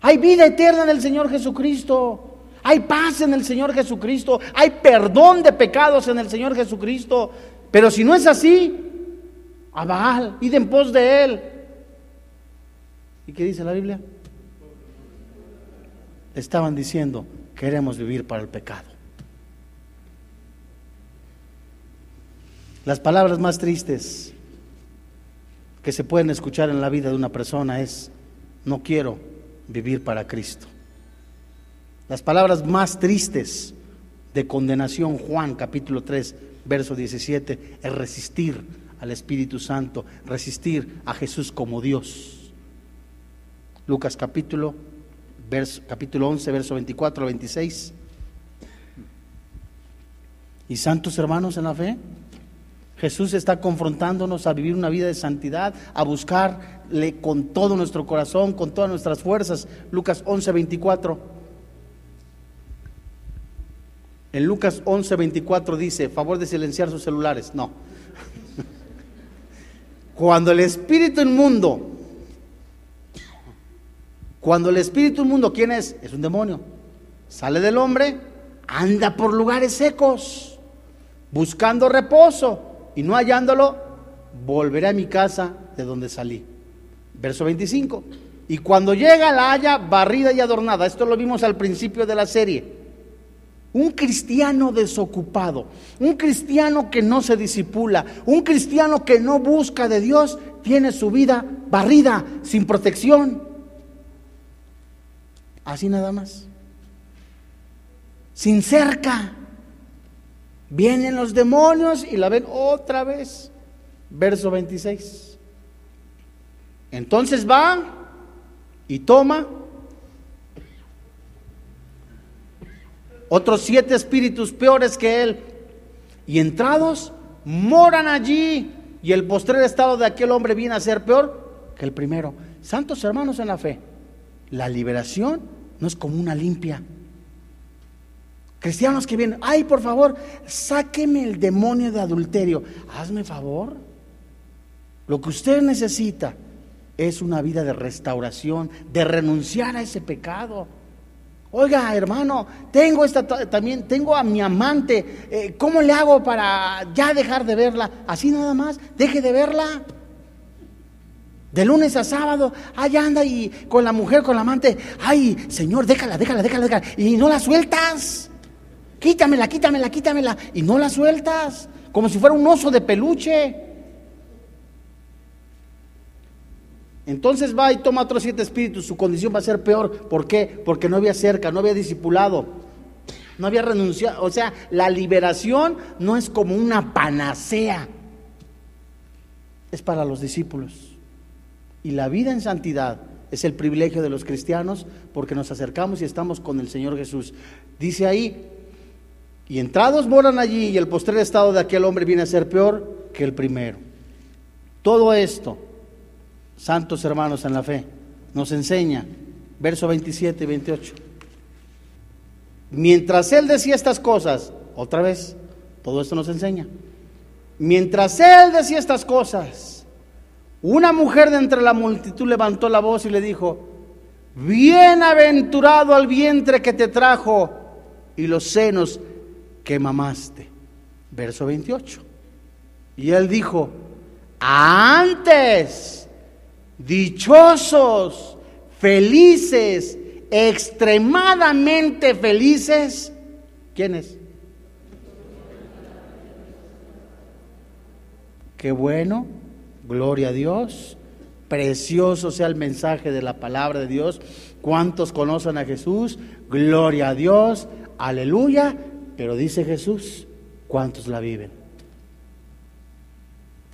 Hay vida eterna en el Señor Jesucristo. Hay paz en el Señor Jesucristo. Hay perdón de pecados en el Señor Jesucristo. Pero si no es así, a id en pos de Él. ¿Y qué dice la Biblia? Estaban diciendo, queremos vivir para el pecado. Las palabras más tristes que se pueden escuchar en la vida de una persona es, no quiero vivir para Cristo. Las palabras más tristes de condenación, Juan capítulo 3, verso 17, es resistir al Espíritu Santo, resistir a Jesús como Dios. Lucas capítulo, verso, capítulo 11, verso 24 al 26. Y santos hermanos en la fe, Jesús está confrontándonos a vivir una vida de santidad, a buscarle con todo nuestro corazón, con todas nuestras fuerzas. Lucas 11, 24. En Lucas 11, 24 dice, favor de silenciar sus celulares. No. Cuando el espíritu inmundo cuando el espíritu inmundo, ¿quién es? Es un demonio. Sale del hombre, anda por lugares secos, buscando reposo y no hallándolo, volveré a mi casa de donde salí. Verso 25. Y cuando llega la haya barrida y adornada, esto lo vimos al principio de la serie. Un cristiano desocupado, un cristiano que no se disipula, un cristiano que no busca de Dios, tiene su vida barrida, sin protección. Así nada más. Sin cerca. Vienen los demonios y la ven otra vez. Verso 26. Entonces va y toma otros siete espíritus peores que él. Y entrados, moran allí. Y el postrer estado de aquel hombre viene a ser peor que el primero. Santos hermanos en la fe, la liberación no es como una limpia. Cristianos que vienen, ay, por favor, sáqueme el demonio de adulterio. Hazme favor. Lo que usted necesita es una vida de restauración, de renunciar a ese pecado. Oiga, hermano, tengo esta también, tengo a mi amante. Eh, ¿Cómo le hago para ya dejar de verla? Así nada más, deje de verla. De lunes a sábado, allá anda y con la mujer, con la amante, ay, Señor, déjala, déjala, déjala, déjala. Y no la sueltas. Quítamela, quítamela, quítamela. Y no la sueltas. Como si fuera un oso de peluche. Entonces va y toma otros siete espíritus, su condición va a ser peor. ¿Por qué? Porque no había cerca, no había discipulado, no había renunciado. O sea, la liberación no es como una panacea, es para los discípulos. Y la vida en santidad es el privilegio de los cristianos porque nos acercamos y estamos con el Señor Jesús. Dice ahí, y entrados moran allí y el postrer estado de aquel hombre viene a ser peor que el primero. Todo esto santos hermanos en la fe, nos enseña, verso 27 y 28. Mientras él decía estas cosas, otra vez, todo esto nos enseña. Mientras él decía estas cosas, una mujer de entre la multitud levantó la voz y le dijo, bienaventurado al vientre que te trajo y los senos que mamaste. Verso 28. Y él dijo, antes dichosos, felices, extremadamente felices. ¿Quiénes? Qué bueno, gloria a Dios, precioso sea el mensaje de la palabra de Dios. ¿Cuántos conocen a Jesús? Gloria a Dios, aleluya. Pero dice Jesús, ¿cuántos la viven?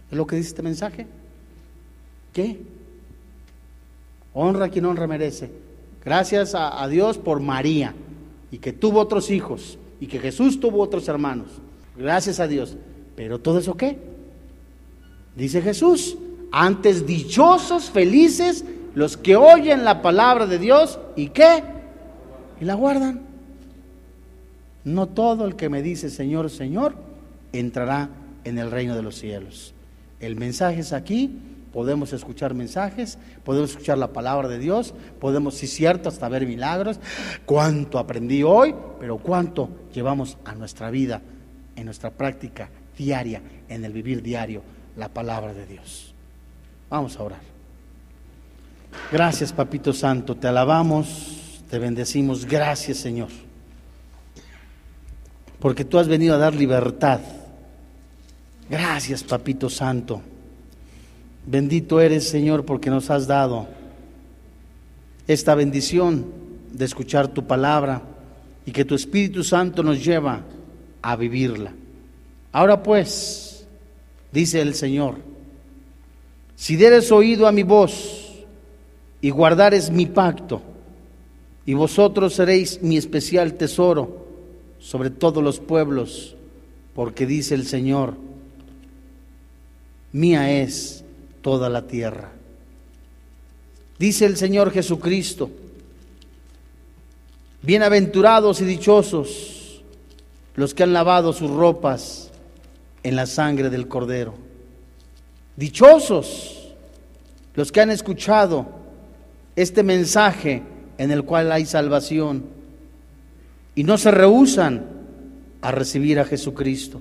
¿Es lo que dice este mensaje? ¿Qué? Honra quien honra merece. Gracias a, Dios por María y que tuvo otros hijos y que Jesús tuvo otros hermanos. Gracias a Dios. Pero todo eso qué? Dice Jesús, antes dichosos, felices los que oyen la palabra de Dios y qué? Y la guardan. No todo el que me dice Señor, Señor, entrará en el reino de los cielos. El mensaje es aquí podemos escuchar mensajes, podemos escuchar la palabra de Dios, podemos, si cierto, hasta ver milagros. Cuánto aprendí hoy, pero cuánto llevamos a nuestra vida, en nuestra práctica diaria, en el vivir diario, la palabra de Dios. Vamos a orar. Gracias, Papito Santo, te alabamos, te bendecimos. Gracias, Señor, porque tú has venido a dar libertad. Gracias, Papito Santo Bendito eres, Señor, porque nos has dado esta bendición de escuchar tu palabra y que tu Espíritu Santo nos lleva a vivirla. Ahora pues, dice el Señor, si dieres oído a mi voz y guardares mi pacto, y vosotros seréis mi especial tesoro sobre todos los pueblos, porque dice el Señor, mía es toda la tierra. Dice el Señor Jesucristo, bienaventurados y dichosos los que han lavado sus ropas en la sangre del Cordero. Dichosos los que han escuchado este mensaje en el cual hay salvación y no se rehusan a recibir a Jesucristo.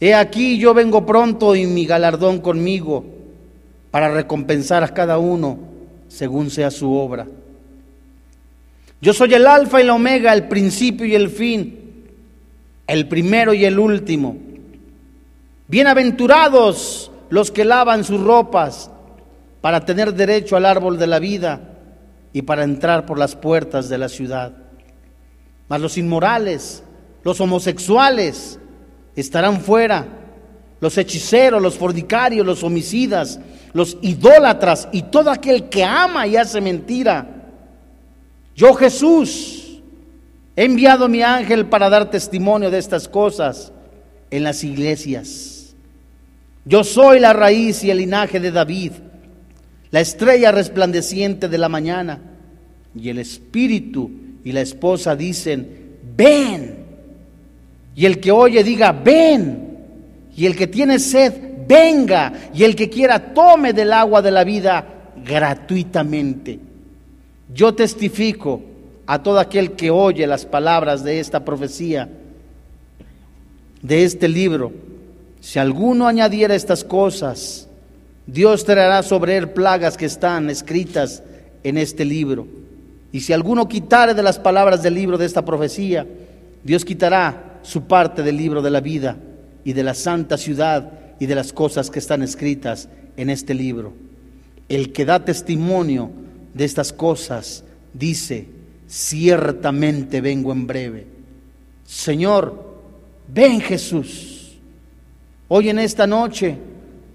He aquí yo vengo pronto y mi galardón conmigo para recompensar a cada uno según sea su obra. Yo soy el alfa y la omega, el principio y el fin, el primero y el último. Bienaventurados los que lavan sus ropas para tener derecho al árbol de la vida y para entrar por las puertas de la ciudad. Mas los inmorales, los homosexuales, estarán fuera, los hechiceros, los fornicarios, los homicidas, los idólatras y todo aquel que ama y hace mentira. Yo Jesús he enviado mi ángel para dar testimonio de estas cosas en las iglesias. Yo soy la raíz y el linaje de David la estrella resplandeciente de la mañana. Y el espíritu y la esposa dicen, ven. Y el que oye diga, ven. Y el que tiene sed, venga. Y el que quiera, tome del agua de la vida gratuitamente. Yo testifico a todo aquel que oye las palabras de esta profecía, de este libro, si alguno añadiera estas cosas, Dios traerá sobre él plagas que están escritas en este libro. Y si alguno quitare de las palabras del libro de esta profecía, Dios quitará su parte del libro de la vida y de la santa ciudad y de las cosas que están escritas en este libro. El que da testimonio de estas cosas dice, ciertamente vengo en breve. Señor, ven Jesús. Hoy en esta noche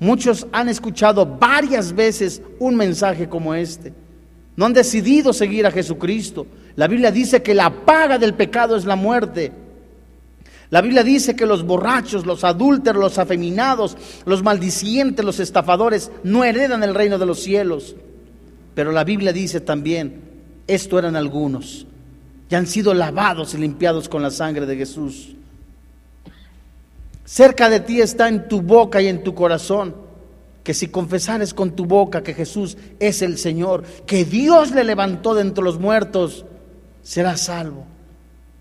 Muchos han escuchado varias veces un mensaje como este. No han decidido seguir a Jesucristo. La Biblia dice que la paga del pecado es la muerte. La Biblia dice que los borrachos, los adúlteros, los afeminados, los maldicientes, los estafadores no heredan el reino de los cielos. Pero la Biblia dice también, esto eran algunos, ya han sido lavados y limpiados con la sangre de Jesús. Cerca de ti está en tu boca y en tu corazón que si confesares con tu boca que Jesús es el Señor, que Dios le levantó de entre los muertos, serás salvo.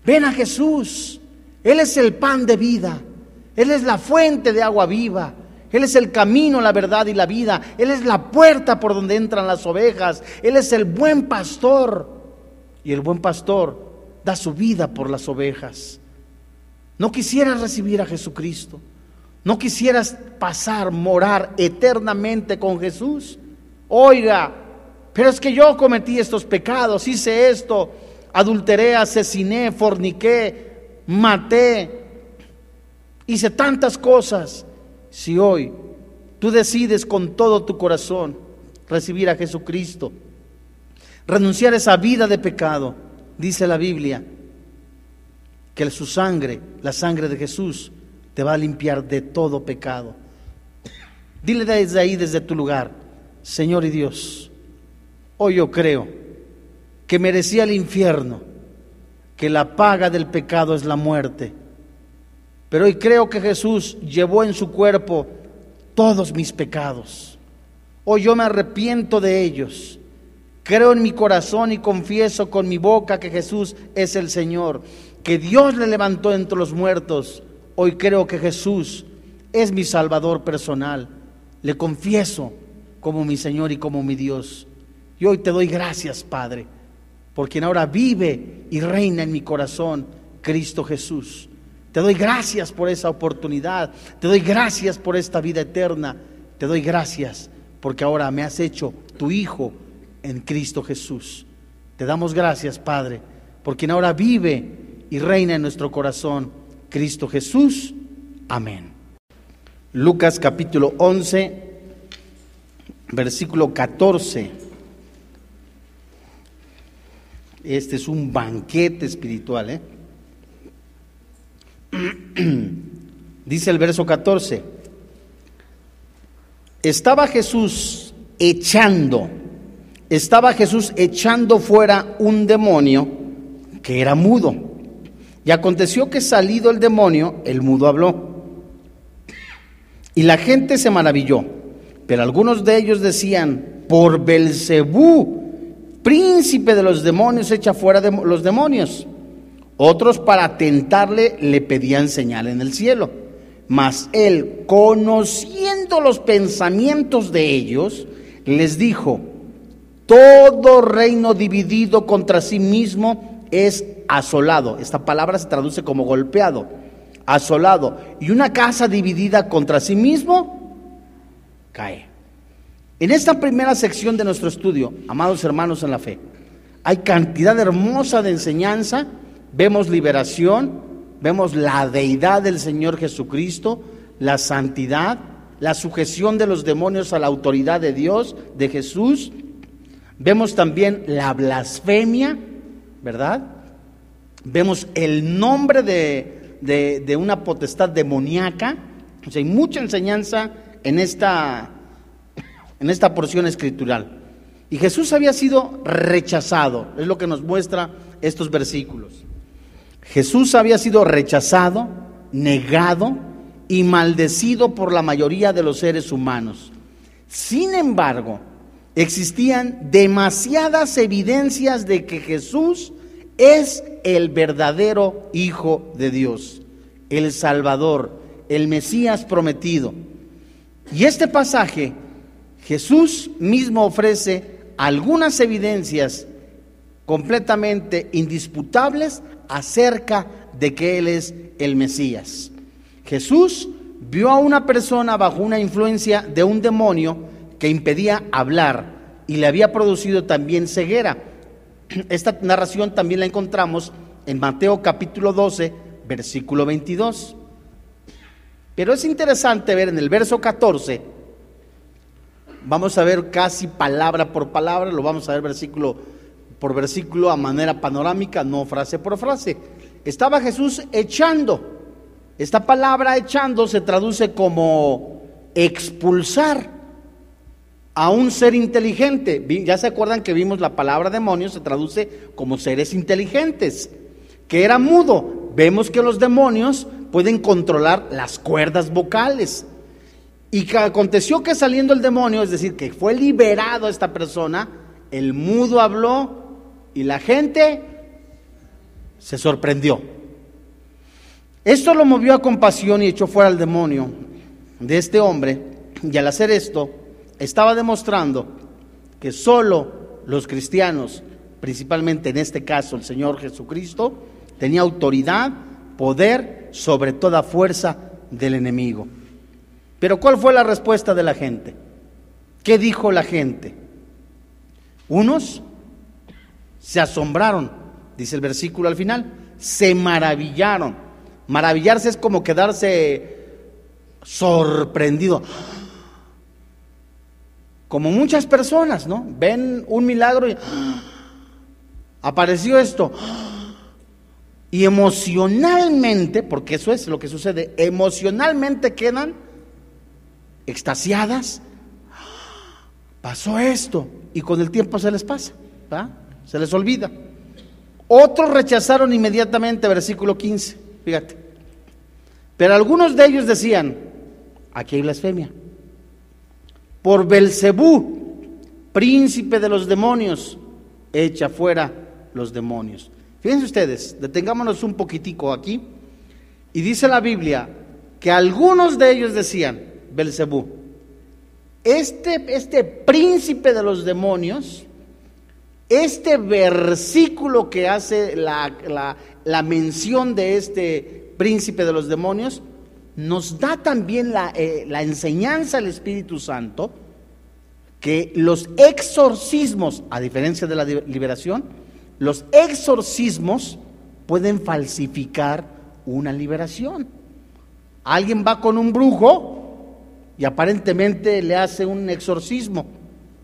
Ven a Jesús. Él es el pan de vida. Él es la fuente de agua viva. Él es el camino, la verdad y la vida. Él es la puerta por donde entran las ovejas. Él es el buen pastor. Y el buen pastor da su vida por las ovejas. No quisieras recibir a Jesucristo. No quisieras pasar, morar eternamente con Jesús. Oiga, pero es que yo cometí estos pecados, hice esto, adulteré, asesiné, forniqué, maté, hice tantas cosas. Si hoy tú decides con todo tu corazón recibir a Jesucristo, renunciar a esa vida de pecado, dice la Biblia, que su sangre, la sangre de Jesús, te va a limpiar de todo pecado. Dile desde ahí, desde tu lugar, Señor y Dios, hoy yo creo que merecía el infierno, que la paga del pecado es la muerte. Pero hoy creo que Jesús llevó en su cuerpo todos mis pecados. Hoy yo me arrepiento de ellos. Creo en mi corazón y confieso con mi boca que Jesús es el Señor que Dios le levantó entre los muertos, hoy creo que Jesús es mi Salvador personal. Le confieso como mi Señor y como mi Dios. Y hoy te doy gracias, Padre, por quien ahora vive y reina en mi corazón, Cristo Jesús. Te doy gracias por esa oportunidad. Te doy gracias por esta vida eterna. Te doy gracias porque ahora me has hecho tu Hijo en Cristo Jesús. Te damos gracias, Padre, por quien ahora vive y reina en nuestro corazón, Cristo Jesús. Amén. Lucas capítulo 11, versículo 14. Este es un banquete espiritual. ¿eh? Dice el verso 14. Estaba Jesús echando, estaba Jesús echando fuera un demonio que era mudo. Y aconteció que salido el demonio, el mudo habló. Y la gente se maravilló. Pero algunos de ellos decían, por Belcebú, príncipe de los demonios, echa fuera de los demonios. Otros para tentarle le pedían señal en el cielo. Mas él, conociendo los pensamientos de ellos, les dijo, todo reino dividido contra sí mismo es asolado. Esta palabra se traduce como golpeado, asolado. Y una casa dividida contra sí mismo cae. En esta primera sección de nuestro estudio, amados hermanos en la fe, Hay cantidad hermosa de enseñanza, vemos liberación, vemos la deidad del Señor Jesucristo, la santidad, la sujeción de los demonios a la autoridad de Dios, de Jesús. Vemos también la blasfemia, ¿verdad? Vemos el nombre de, de, una potestad demoníaca. O sea, hay mucha enseñanza en esta, en esta porción escritural. Y Jesús había sido rechazado, es lo que nos muestra estos versículos. Jesús había sido rechazado, negado, y maldecido por la mayoría de los seres humanos. Sin embargo, existían demasiadas evidencias de que Jesús es el verdadero Hijo de Dios, el Salvador, el Mesías prometido. Y este pasaje, Jesús mismo ofrece algunas evidencias completamente indisputables acerca de que Él es el Mesías. Jesús vio a una persona bajo una influencia de un demonio que impedía hablar y le había producido también ceguera. Esta narración también la encontramos en Mateo capítulo 12, versículo 22. Pero es interesante ver en el verso 14, vamos a ver casi palabra por palabra, lo vamos a ver versículo por versículo a manera panorámica, no frase por frase. Estaba Jesús echando esta palabra echando se traduce como expulsar a un ser inteligente. Ya se acuerdan que vimos la palabra demonio se traduce como seres inteligentes, que era mudo. Vemos que los demonios pueden controlar las cuerdas vocales. Y que aconteció que saliendo el demonio, es decir, que fue liberado esta persona, el mudo habló y la gente se sorprendió. Esto lo movió a compasión y echó fuera al demonio de este hombre. Y al hacer esto, estaba demostrando que solo los cristianos, principalmente en este caso el Señor Jesucristo, tenía autoridad, poder sobre toda fuerza del enemigo. Pero ¿cuál fue la respuesta de la gente? ¿Qué dijo la gente? Unos se asombraron, dice el versículo al final, se maravillaron Maravillarse es como quedarse sorprendido. Como muchas personas, ¿no? Ven un milagro y apareció esto. Y emocionalmente, porque eso es lo que sucede, emocionalmente quedan extasiadas. Pasó esto y con el tiempo se les pasa, se les olvida. Otros rechazaron inmediatamente, versículo 15, fíjate. Pero algunos de ellos decían, aquí hay blasfemia. Por Belcebú, príncipe de los demonios, echa fuera los demonios. Fíjense ustedes, detengámonos un poquitico aquí. Y dice la Biblia que algunos de ellos decían, Belcebú, este, este príncipe de los demonios, este versículo que hace la, la, la mención de este príncipe de los demonios, nos da también la, eh, la enseñanza del Espíritu Santo que los exorcismos, a diferencia de la liberación, los exorcismos pueden falsificar una liberación. Alguien va con un brujo y aparentemente le hace un exorcismo,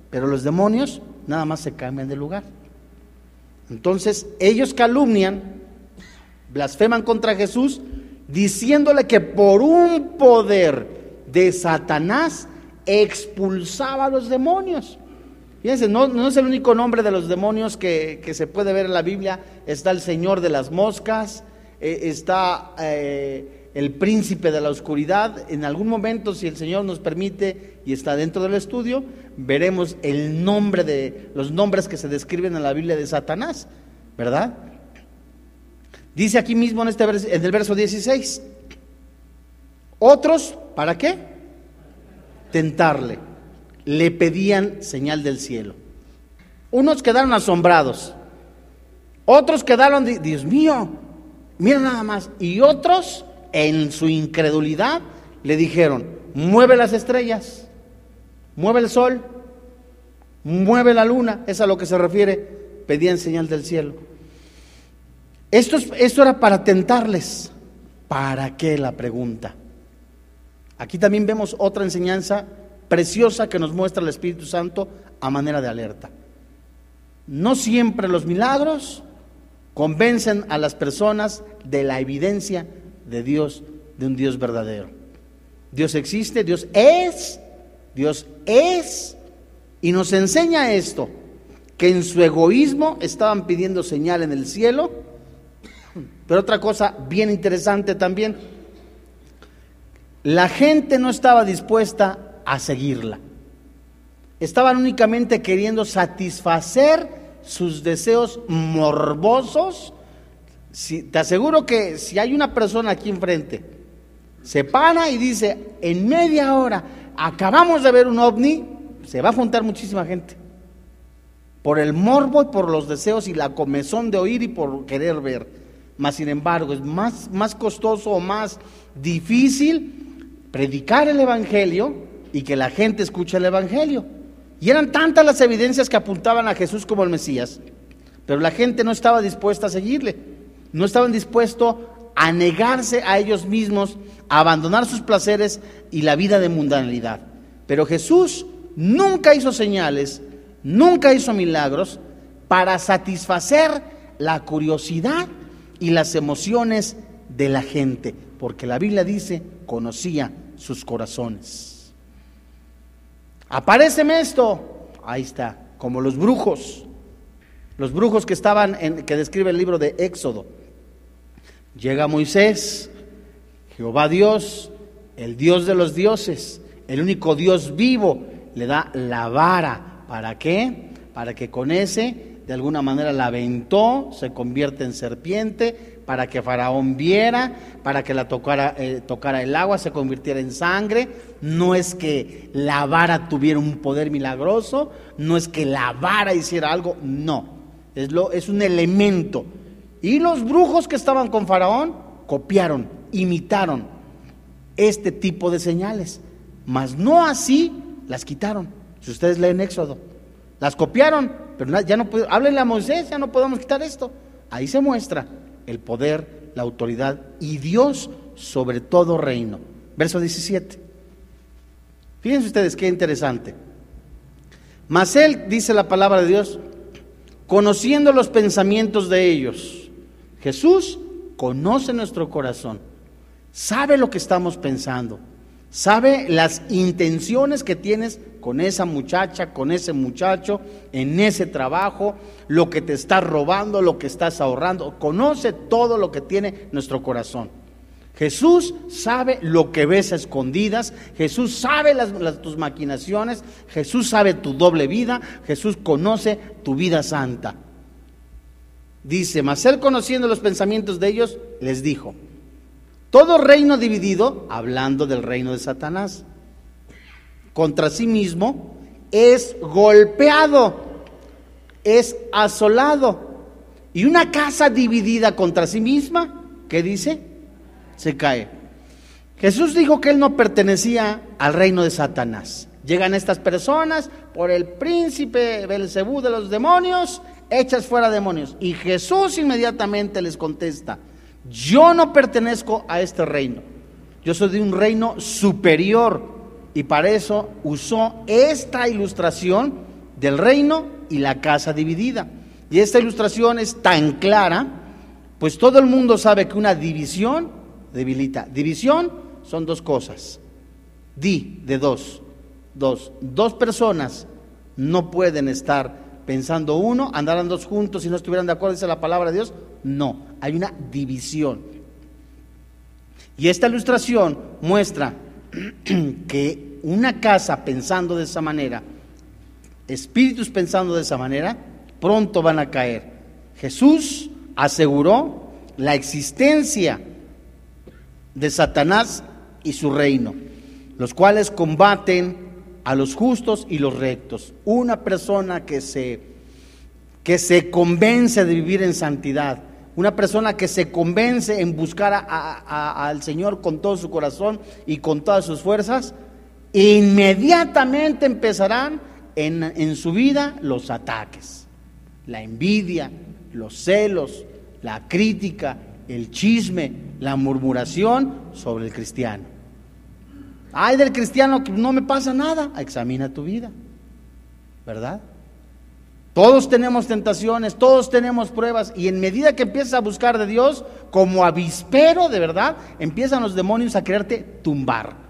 pero los demonios nada más se cambian de lugar. Entonces ellos calumnian blasfeman contra Jesús diciéndole que por un poder de Satanás expulsaba a los demonios. Fíjense, no, no, es el único nombre de los demonios que, se puede ver en la Biblia. Está el Señor de las moscas, eh, está eh, el príncipe de la oscuridad. En algún momento, si el Señor nos permite y está dentro del estudio, veremos el nombre de los nombres que se describen en la Biblia de Satanás, ¿verdad? Dice aquí mismo en, este en el verso 16, otros, ¿para qué? Tentarle. Le pedían señal del cielo. Unos quedaron asombrados, otros quedaron, Dios mío, mira nada más. Y otros, en su incredulidad, le dijeron, mueve las estrellas, mueve el sol, mueve la luna, es a lo que se refiere pedían señal del cielo. Esto, esto era para tentarles. ¿Para qué la pregunta? Aquí también vemos otra enseñanza preciosa que nos muestra el Espíritu Santo a manera de alerta. No siempre los milagros convencen a las personas de la evidencia de Dios, de un Dios verdadero. Dios existe, Dios es, Dios es, y nos enseña esto, que en su egoísmo estaban pidiendo señal en el cielo, pero otra cosa bien interesante también, la gente no estaba dispuesta a seguirla. Estaban únicamente queriendo satisfacer sus deseos morbosos. Te aseguro que si hay una persona aquí enfrente, se para y dice, en media hora acabamos de ver un ovni, se va a juntar muchísima gente. Por el morbo y por los deseos y la comezón de oír y por querer ver. Mas, sin embargo, es más, más costoso o más difícil predicar el Evangelio y que la gente escuche el Evangelio. Y eran tantas las evidencias que apuntaban a Jesús como el Mesías, pero la gente no estaba dispuesta a seguirle, no estaban dispuestos a negarse a ellos mismos, a abandonar sus placeres y la vida de mundanalidad. Pero Jesús nunca hizo señales, nunca hizo milagros para satisfacer la curiosidad y las emociones de la gente, porque la Biblia dice, conocía sus corazones. Apareceme esto. Ahí está, como los brujos. Los brujos que estaban en, que describe el libro de Éxodo. Llega Moisés, Jehová Dios, el Dios de los dioses, el único Dios vivo, le da la vara. ¿Para qué? Para que con ese, de alguna manera, la aventó, se convierte en serpiente, para que Faraón viera, para que la tocara, eh, tocara el agua, se convirtiera en sangre. No es que la vara tuviera un poder milagroso, no es que la vara hiciera algo, no. Es, lo, es un elemento. Y los brujos que estaban con Faraón copiaron, imitaron este tipo de señales, mas no así las quitaron. Si ustedes leen Éxodo, las copiaron, pero ya no háblenle a Moisés, ya no podemos quitar esto. Ahí se muestra el poder, la autoridad y Dios sobre todo reino. Verso 17. Fíjense ustedes qué interesante. Mas él, dice la palabra de Dios, conociendo los pensamientos de ellos. Jesús conoce nuestro corazón, sabe lo que estamos pensando, sabe las intenciones que tienes con esa muchacha, con ese muchacho, en ese trabajo, lo que te estás robando, lo que estás ahorrando. Conoce todo lo que tiene nuestro corazón. Jesús sabe lo que ves a escondidas, Jesús sabe tus maquinaciones, Jesús sabe tu doble vida, Jesús conoce tu vida santa. Dice, mas él conociendo los pensamientos de ellos, les dijo, todo reino dividido, hablando del reino de Satanás, contra sí mismo, es golpeado, es asolado. Y una casa dividida contra sí misma, ¿qué dice? Se cae. Jesús dijo que él no pertenecía al reino de Satanás. Llegan estas personas por el príncipe Belcebú de los demonios, hechas fuera demonios. Y Jesús inmediatamente les contesta: Yo no pertenezco a este reino. Yo soy de un reino superior y para eso usó esta ilustración del reino y la casa dividida. Y esta ilustración es tan clara, pues todo el mundo sabe que una división debilita. División son dos cosas. Di de dos. Dos. Dos personas no pueden estar pensando uno, andaran dos juntos si no estuvieran de acuerdo, dice la palabra de Dios. No, hay una división. Y esta ilustración muestra que una casa pensando de esa manera, espíritus pensando de esa manera, pronto van a caer. Jesús aseguró la existencia de Satanás y su reino, los cuales combaten a los justos y los rectos. Una persona que se, que se convence de vivir en santidad, una persona que se convence en buscar al Señor con todo su corazón y con todas sus fuerzas, inmediatamente empezarán en, su vida los ataques. la envidia, los celos, la crítica, el chisme, la murmuración sobre el cristiano. Ay del cristiano que no me pasa nada, examina tu vida, ¿verdad? Todos tenemos tentaciones, todos tenemos pruebas y en medida que empiezas a buscar de Dios, como avispero de verdad, empiezan los demonios a quererte tumbar.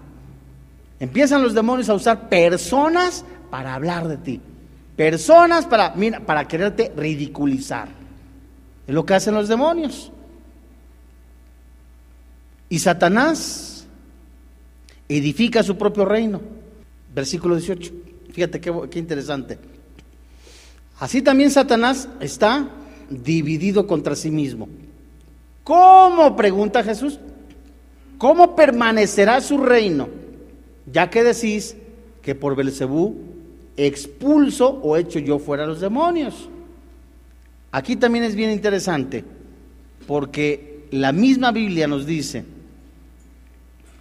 Empiezan los demonios a usar personas para hablar de ti. Personas para, mira, para quererte ridiculizar. Es lo que hacen los demonios. Y Satanás edifica su propio reino. Versículo 18. Fíjate qué, qué interesante. Así también Satanás está dividido contra sí mismo. ¿Cómo? pregunta Jesús. ¿Cómo permanecerá su reino? Ya que decís que por Belcebú expulso o hecho yo fuera a los demonios. Aquí también es bien interesante, porque la misma Biblia nos dice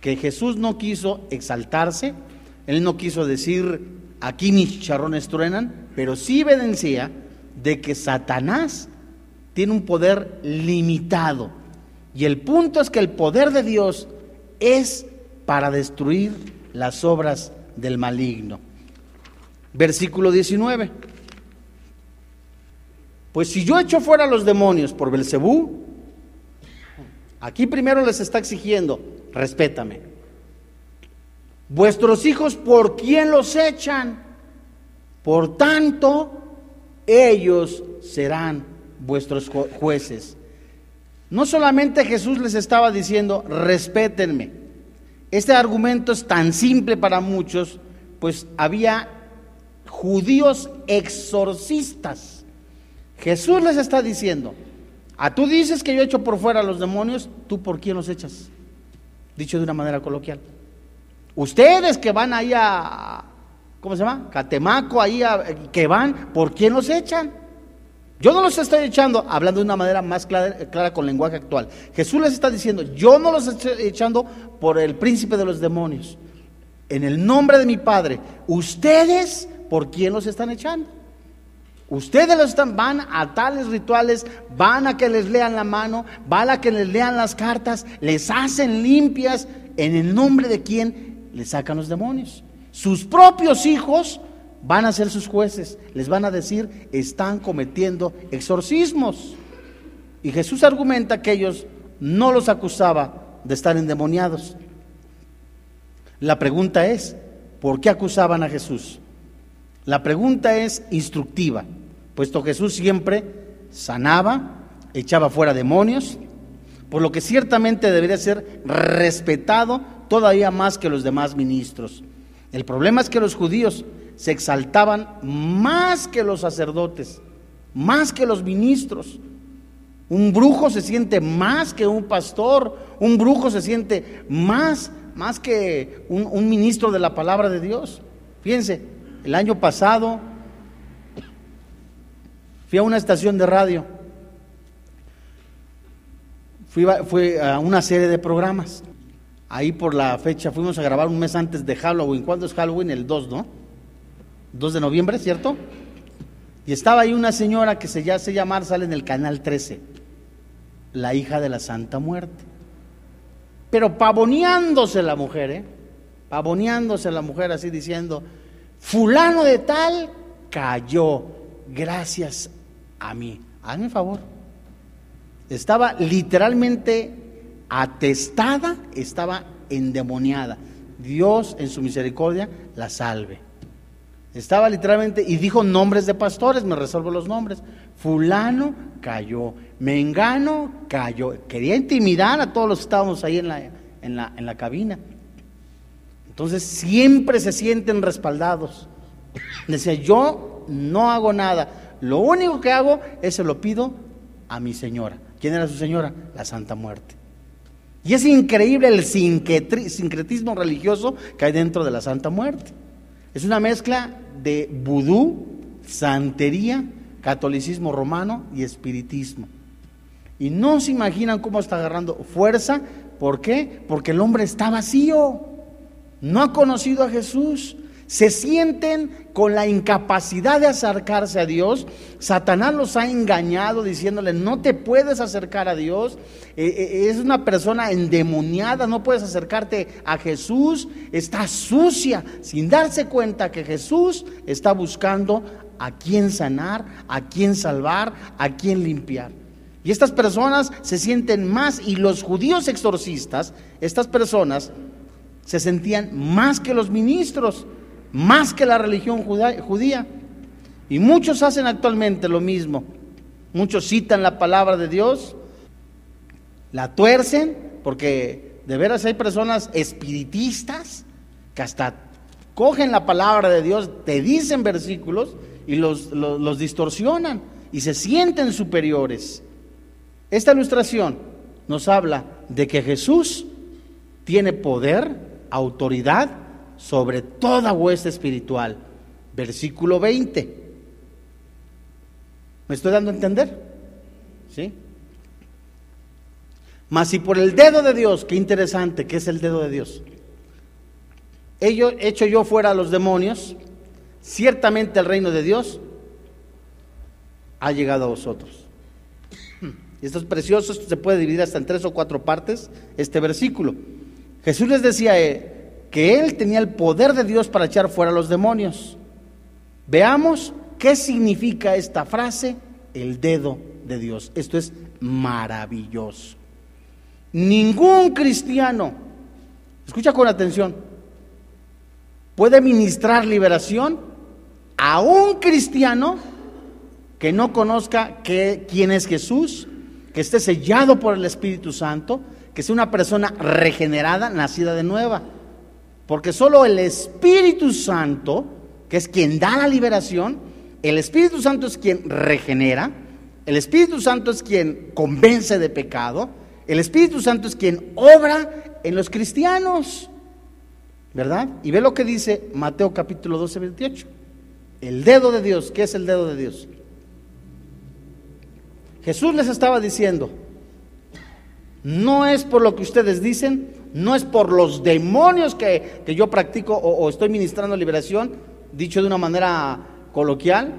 que Jesús no quiso exaltarse, él no quiso decir, aquí mis chicharrones truenan, pero sí evidencia de que Satanás tiene un poder limitado. Y el punto es que el poder de Dios es para destruir las obras del maligno. Versículo 19. Pues si yo echo fuera a los demonios por Belcebú, aquí primero les está exigiendo, respétame. Vuestros hijos, ¿por quién los echan? Por tanto, ellos serán vuestros jueces. No solamente Jesús les estaba diciendo, respétenme. Este argumento es tan simple para muchos, pues había judíos exorcistas. Jesús les está diciendo, a tú dices que yo echo por fuera a los demonios, ¿tú por quién los echas? Dicho de una manera coloquial. Ustedes que van ahí a, ¿cómo se llama? Catemaco, ahí que van, ¿por quién los echan? Yo no los estoy echando, hablando de una manera más clara, clara, con lenguaje actual. Jesús les está diciendo, yo no los estoy echando por el príncipe de los demonios. En el nombre de mi Padre, ustedes, ¿por quién los están echando? Ustedes los están, van a tales rituales, van a que les lean la mano, van a que les lean las cartas, les hacen limpias, en el nombre de quién le sacan los demonios. Sus propios hijos van a ser sus jueces, les van a decir, están cometiendo exorcismos. Y Jesús argumenta que ellos no los acusaba de estar endemoniados. La pregunta es, ¿por qué acusaban a Jesús? La pregunta es instructiva, puesto Jesús siempre sanaba, echaba fuera demonios, por lo que ciertamente debería ser respetado todavía más que los demás ministros. El problema es que los judíos se exaltaban más que los sacerdotes, más que los ministros. Un brujo se siente más que un pastor, un brujo se siente más, más que un, ministro de la palabra de Dios. Fíjense, el año pasado fui a una estación de radio, fui, fui a una serie de programas ahí por la fecha, fuimos a grabar un mes antes de Halloween. ¿Cuándo es Halloween? El 2, ¿no? 2 de noviembre, ¿cierto? Y estaba ahí una señora que se ya se llamar, sale en el canal 13, la hija de la Santa Muerte. Pero pavoneándose la mujer, ¿eh? Pavoneándose la mujer así diciendo, fulano de tal cayó gracias a mí. Hazme favor. Estaba literalmente atestada, estaba endemoniada. Dios en su misericordia la salve. Estaba literalmente, y dijo nombres de pastores, me resuelvo los nombres. Fulano cayó, Mengano cayó. Quería intimidar a todos los que estábamos ahí en la, en la, en la cabina. Entonces siempre se sienten respaldados. Decía, yo no hago nada. Lo único que hago es se lo pido a mi señora. ¿Quién era su señora? La Santa Muerte. Y es increíble el sincretismo religioso que hay dentro de la Santa Muerte. Es una mezcla de vudú, santería, catolicismo romano y espiritismo. Y no se imaginan cómo está agarrando fuerza. ¿Por qué? Porque el hombre está vacío. No ha conocido a Jesús. Se sienten con la incapacidad de acercarse a Dios. Satanás los ha engañado diciéndole, no te puedes acercar a Dios. Eh, eh, es una persona endemoniada, no puedes acercarte a Jesús. Está sucia, sin darse cuenta que Jesús está buscando a quién sanar, a quién salvar, a quién limpiar. Y estas personas se sienten más, y los judíos exorcistas, estas personas se sentían más que los ministros más que la religión judía. Y muchos hacen actualmente lo mismo. Muchos citan la palabra de Dios, la tuercen, porque de veras hay personas espiritistas que hasta cogen la palabra de Dios, te dicen versículos y los, los distorsionan y se sienten superiores. Esta ilustración nos habla de que Jesús tiene poder, autoridad sobre toda hueste espiritual. Versículo 20. ¿Me estoy dando a entender? ¿Sí? Mas si por el dedo de Dios, qué interesante, ¿qué es el dedo de Dios? He hecho yo fuera a los demonios, ciertamente el reino de Dios ha llegado a vosotros. Esto es precioso, se puede dividir hasta en tres o cuatro partes, este versículo. Jesús les decía, eh, que él tenía el poder de Dios para echar fuera a los demonios. Veamos qué significa esta frase, el dedo de Dios. Esto es maravilloso. Ningún cristiano, escucha con atención, puede ministrar liberación a un cristiano que no conozca quién es Jesús, que esté sellado por el Espíritu Santo, que sea una persona regenerada, nacida de nueva. Porque solo el Espíritu Santo, que es quien da la liberación, el Espíritu Santo es quien regenera, el Espíritu Santo es quien convence de pecado, el Espíritu Santo es quien obra en los cristianos. ¿Verdad? Y ve lo que dice Mateo capítulo 12, 28. El dedo de Dios, ¿qué es el dedo de Dios? Jesús les estaba diciendo, no es por lo que ustedes dicen, no es por los demonios que, yo practico o, estoy ministrando liberación, dicho de una manera coloquial,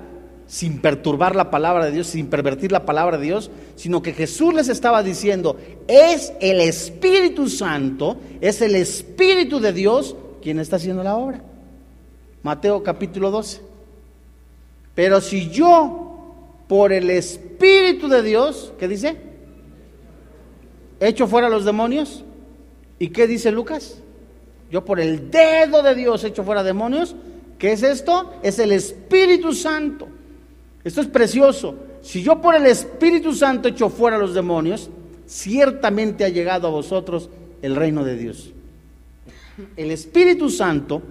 sin perturbar la palabra de Dios, sin pervertir la palabra de Dios, sino que Jesús les estaba diciendo, es el Espíritu Santo, es el Espíritu de Dios quien está haciendo la obra. Mateo capítulo 12. Pero si yo, por el Espíritu de Dios, ¿qué dice? Echo fuera los demonios, ¿Y qué dice Lucas? Yo por el dedo de Dios he hecho fuera demonios. ¿Qué es esto? Es el Espíritu Santo. Esto es precioso. Si yo por el Espíritu Santo echo fuera los demonios, ciertamente ha llegado a vosotros el reino de Dios. El Espíritu Santo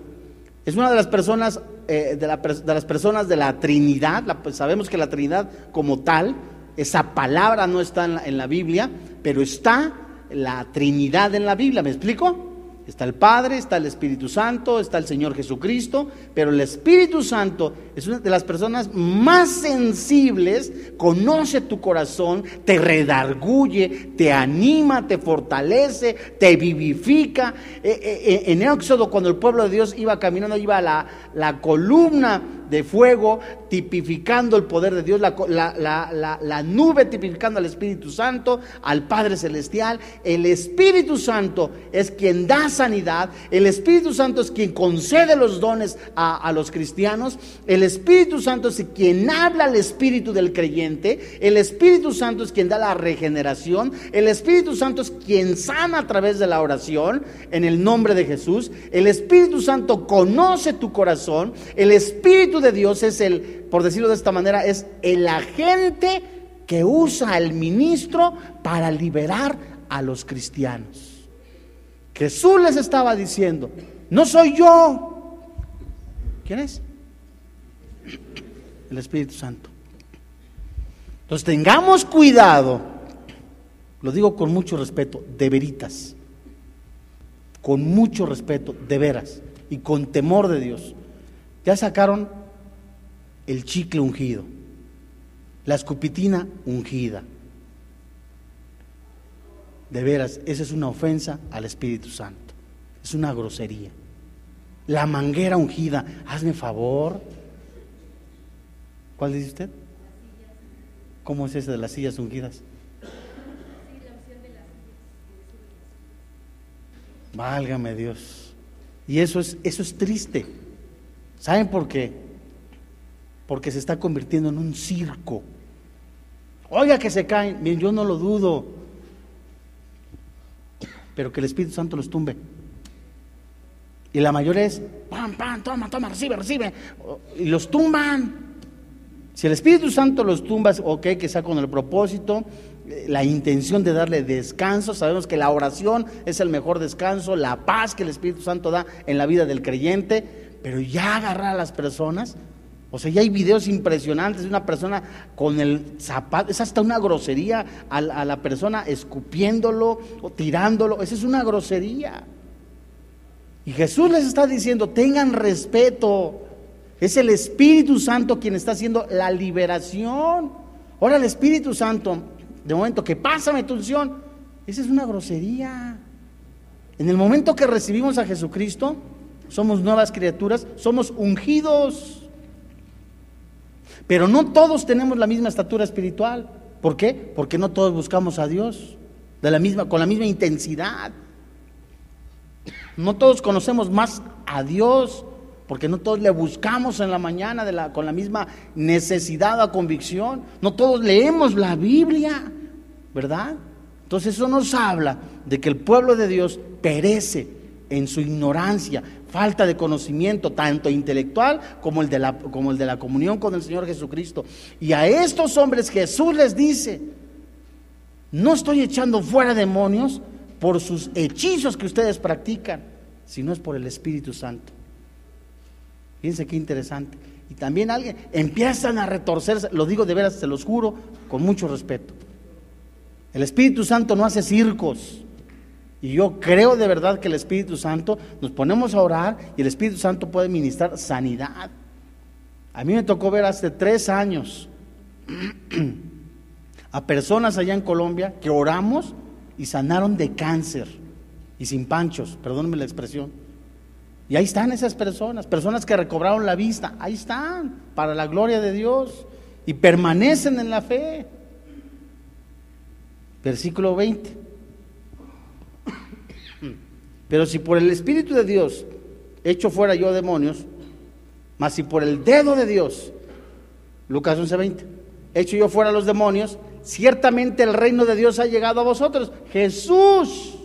es una de las personas, eh, de, las personas de la Trinidad. Pues sabemos que la Trinidad como tal, esa palabra no está en la, en la Biblia, pero está la Trinidad en la Biblia, ¿me explico? Está el Padre, está el Espíritu Santo, está el Señor Jesucristo, pero el Espíritu Santo es una de las personas más sensibles, conoce tu corazón, te redarguye, te anima, te fortalece, te vivifica. Eh, eh, eh, en Éxodo, cuando el pueblo de Dios iba caminando, iba la, la columna de fuego tipificando el poder de Dios, la, nube tipificando al Espíritu Santo, al Padre Celestial. El Espíritu Santo es quien da sanidad, el Espíritu Santo es quien concede los dones a, a los cristianos, el Espíritu Santo es quien habla al Espíritu del creyente, el Espíritu Santo es quien da la regeneración, el Espíritu Santo es quien sana a través de la oración en el nombre de Jesús, el Espíritu Santo conoce tu corazón, el Espíritu de Dios es el, por decirlo de esta manera, es el agente que usa al ministro para liberar a los cristianos. Jesús les estaba diciendo, no soy yo. ¿Quién es? El Espíritu Santo. Entonces tengamos cuidado, lo digo con mucho respeto, de veritas, con mucho respeto, de veras, y con temor de Dios. Ya sacaron el chicle ungido, la escupitina ungida. De veras, esa es una ofensa al Espíritu Santo, es una grosería. La manguera ungida. Hazme favor. ¿Cuál dice usted? ¿Cómo es ese de las sillas ungidas? Válgame Dios. Y eso es, eso es triste. ¿Saben por qué? Porque se está convirtiendo en un circo. Oiga que se caen. Bien, yo no lo dudo. Pero que el Espíritu Santo los tumbe. Y la mayoría es, pam, pam, toma, toma, recibe, recibe. Y los tumban. Si el Espíritu Santo los tumba, ok, que sea con el propósito, eh, la intención de darle descanso. Sabemos que la oración es el mejor descanso, la paz que el Espíritu Santo da en la vida del creyente, pero ya agarrar a las personas. O sea, ya hay videos impresionantes de una persona con el zapato, es hasta una grosería a, a la persona escupiéndolo o tirándolo, esa es una grosería. Y Jesús les está diciendo, tengan respeto, es el Espíritu Santo quien está haciendo la liberación. Ahora el Espíritu Santo, de momento que pásame tu unción, esa es una grosería. En el momento que recibimos a Jesucristo, somos nuevas criaturas, somos ungidos. Pero no todos tenemos la misma estatura espiritual. ¿Por qué? Porque no todos buscamos a Dios de la misma, con la misma intensidad. No todos conocemos más a Dios porque no todos le buscamos en la mañana con la misma necesidad o convicción, no todos leemos la Biblia, ¿verdad? Entonces eso nos habla de que el pueblo de Dios perece en su ignorancia, falta de conocimiento, tanto intelectual como el, de la, como el de la comunión con el Señor Jesucristo. Y a estos hombres Jesús les dice, no estoy echando fuera demonios por sus hechizos que ustedes practican, sino es por el Espíritu Santo. Fíjense qué interesante. Y también alguien empiezan a retorcerse, lo digo de veras, se los juro, con mucho respeto. El Espíritu Santo no hace circos. Y yo creo de verdad que el Espíritu Santo, nos ponemos a orar y el Espíritu Santo puede ministrar sanidad. A mí me tocó ver hace tres años a personas allá en Colombia que oramos y sanaron de cáncer y sin panchos, perdónenme la expresión. Y ahí están esas personas, personas que recobraron la vista, ahí están, para la gloria de Dios, y permanecen en la fe. Versículo 20. Pero si por el Espíritu de Dios hecho fuera yo demonios, mas si por el dedo de Dios, Lucas 11:20, hecho yo fuera los demonios, ciertamente el reino de Dios ha llegado a vosotros. Jesús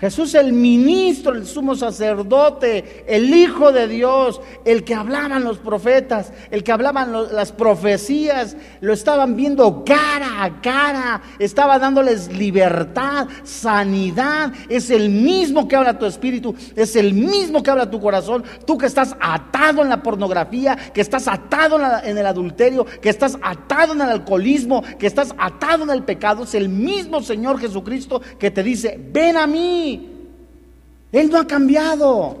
Jesús el ministro, el sumo sacerdote, el Hijo de Dios, el que hablaban los profetas, el que hablaban las profecías, lo estaban viendo cara a cara, estaba dándoles libertad, sanidad. Es el mismo que habla tu espíritu, es el mismo que habla tu corazón. Tú que estás atado en la pornografía, que estás atado en, en el adulterio, que estás atado en el alcoholismo, que estás atado en el pecado, es el mismo Señor Jesucristo que te dice, ven a mí él no ha cambiado.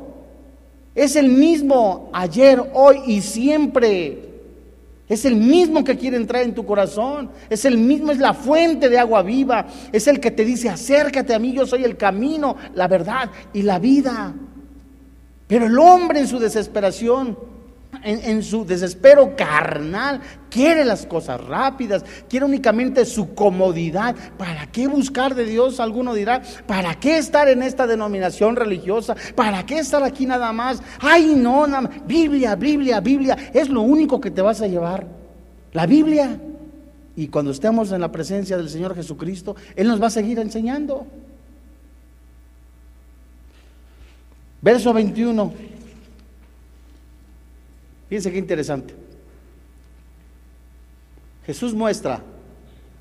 Es el mismo ayer, hoy y siempre. Es el mismo que quiere entrar en tu corazón. Es el mismo, es la fuente de agua viva. Es el que te dice, acércate a mí, yo soy el camino, la verdad y la vida. Pero el hombre en su desesperación en, su desespero carnal, quiere las cosas rápidas, quiere únicamente su comodidad. ¿Para qué buscar de Dios? Alguno dirá, ¿para qué estar en esta denominación religiosa? ¿Para qué estar aquí nada más? Ay, no, nada Biblia, Biblia, Biblia, es lo único que te vas a llevar. La Biblia. Y cuando estemos en la presencia del Señor Jesucristo, Él nos va a seguir enseñando. Verso 21. Fíjense qué interesante. Jesús muestra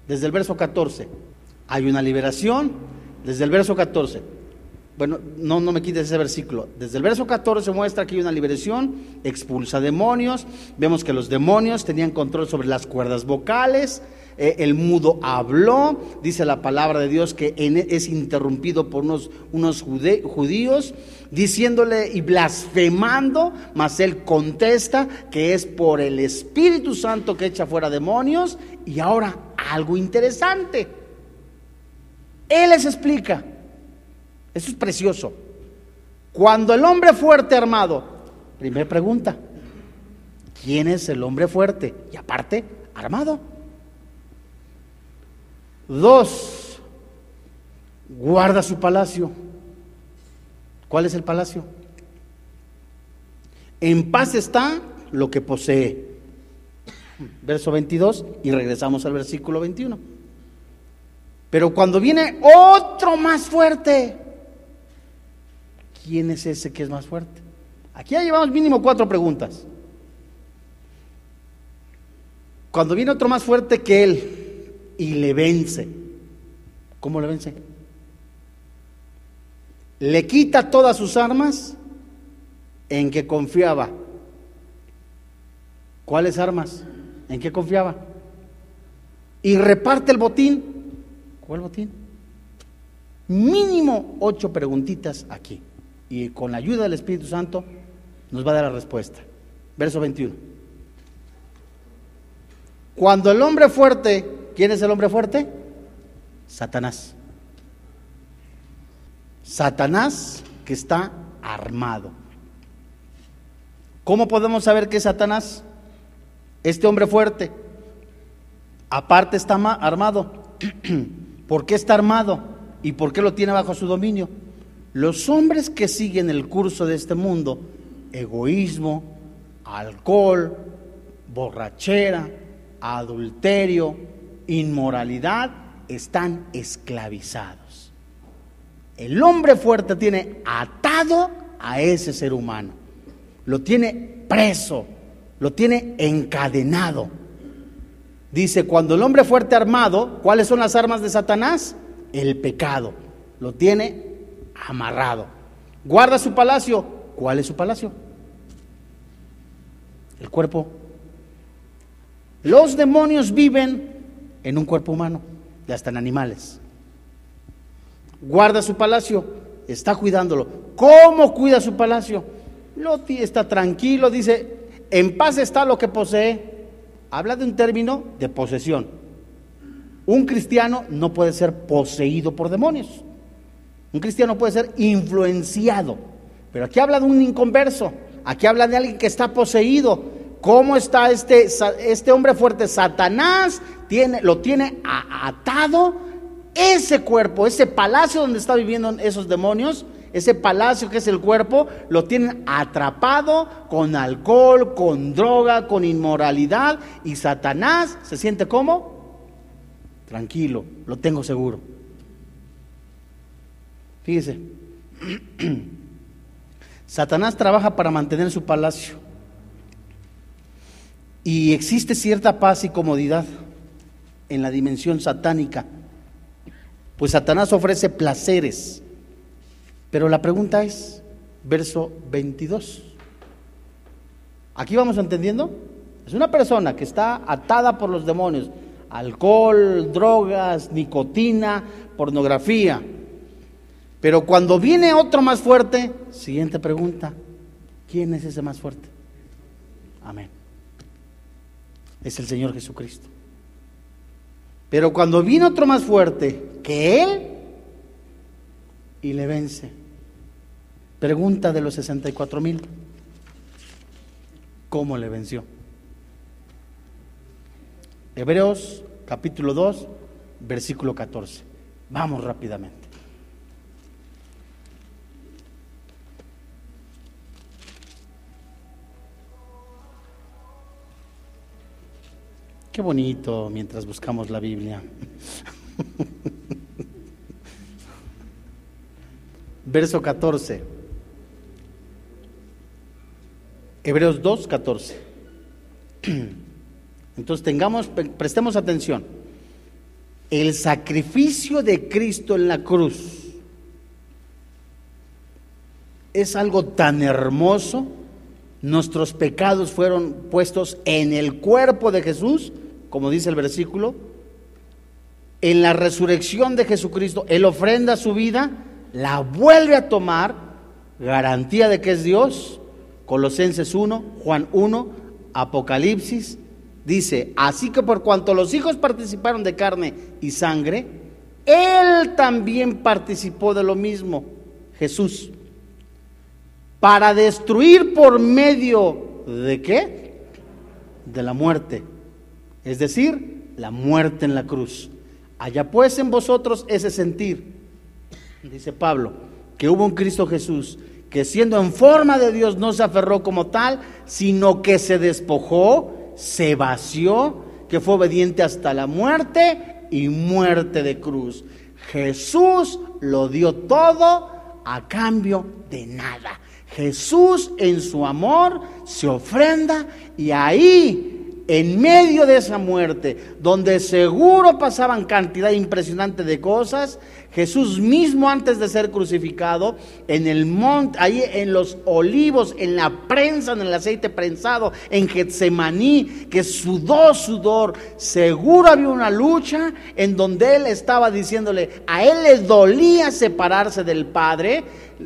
desde el verso 14, hay una liberación, desde el verso 14. Bueno, no, no me quites ese versículo. Desde el verso 14 muestra que hay una liberación, expulsa demonios. Vemos que los demonios tenían control sobre las cuerdas vocales. Eh, el mudo habló. Dice la palabra de Dios que e, es interrumpido por unos, unos judíos diciéndole y blasfemando, mas él contesta que es por el Espíritu Santo que echa fuera demonios. Y ahora algo interesante. Él les explica. Eso es precioso. Cuando el hombre fuerte armado, primera pregunta, ¿quién es el hombre fuerte? Y aparte, armado. Dos, guarda su palacio. ¿Cuál es el palacio? En paz está lo que posee. Verso 22 y regresamos al versículo 21. Pero cuando viene otro más fuerte, ¿quién es ese que es más fuerte? Aquí ya llevamos mínimo cuatro preguntas. Cuando viene otro más fuerte que él y le vence, ¿cómo le vence? Le quita todas sus armas en que confiaba. ¿Cuáles armas? ¿En qué confiaba? Y reparte el botín. ¿Cuál botín? Mínimo ocho preguntitas aquí. Y con la ayuda del Espíritu Santo nos va a dar la respuesta. Verso 21. Cuando el hombre fuerte, ¿quién es el hombre fuerte? Satanás. Satanás que está armado. ¿Cómo podemos saber que es Satanás? Este hombre fuerte, aparte está armado. ¿Por qué está armado? ¿Y por qué lo tiene bajo su dominio? Los hombres que siguen el curso de este mundo, egoísmo, alcohol, borrachera, adulterio, inmoralidad, están esclavizados. El hombre fuerte tiene atado a ese ser humano lo tiene preso, lo tiene encadenado. Dice, cuando el hombre fuerte armado, ¿cuáles son las armas de Satanás? El pecado. Lo tiene amarrado. Guarda su palacio. ¿Cuál es su palacio? El cuerpo. Los demonios viven en un cuerpo humano, ya están animales. Guarda su palacio, está cuidándolo. ¿Cómo cuida su palacio? Loti está tranquilo, dice, en paz está lo que posee. Habla de un término de posesión. Un cristiano no puede ser poseído por demonios. Un cristiano puede ser influenciado. Pero aquí habla de un inconverso. Aquí habla de alguien que está poseído. ¿Cómo está este, este hombre fuerte? Satanás tiene, lo tiene atado. Ese cuerpo, ese palacio donde está viviendo esos demonios, ese palacio que es el cuerpo, lo tienen atrapado con alcohol, con droga, con inmoralidad. Y Satanás se siente como tranquilo, lo tengo seguro. Fíjese, Satanás trabaja para mantener su palacio. Y existe cierta paz y comodidad en la dimensión satánica. Pues Satanás ofrece placeres pero la pregunta es, verso 22. Aquí vamos entendiendo. Es una persona que está atada por los demonios. Alcohol, drogas, nicotina, pornografía. Pero cuando viene otro más fuerte, siguiente pregunta, ¿quién es ese más fuerte? Amén. Es el Señor Jesucristo. Pero cuando viene otro más fuerte que Él y le vence, Pregunta de los 64 mil. ¿Cómo le venció? Hebreos capítulo 2, versículo 14. Vamos rápidamente. Qué bonito mientras buscamos la Biblia. Verso 14. Hebreos 2, 14. Entonces tengamos, prestemos atención. El sacrificio de Cristo en la cruz es algo tan hermoso. Nuestros pecados fueron puestos en el cuerpo de Jesús, como dice el versículo. En la resurrección de Jesucristo, Él ofrenda su vida, la vuelve a tomar, garantía de que es Dios, Colosenses 1, Juan 1, Apocalipsis, dice, así que por cuanto los hijos participaron de carne y sangre, Él también participó de lo mismo, Jesús, para destruir por medio de qué? De la muerte. Es decir, la muerte en la cruz. Allá pues en vosotros ese sentir, dice Pablo, que hubo un Cristo Jesús, que siendo en forma de Dios no se aferró como tal, sino que se despojó, se vació, que fue obediente hasta la muerte y muerte de cruz. Jesús lo dio todo a cambio de nada. Jesús en su amor se ofrenda y ahí en medio de esa muerte, donde seguro pasaban cantidad impresionante de cosas, Jesús mismo antes de ser crucificado, en el monte, ahí en los olivos, en la prensa, en el aceite prensado, en Getsemaní, que sudó sudor, seguro había una lucha en donde él estaba diciéndole, a él le dolía separarse del Padre,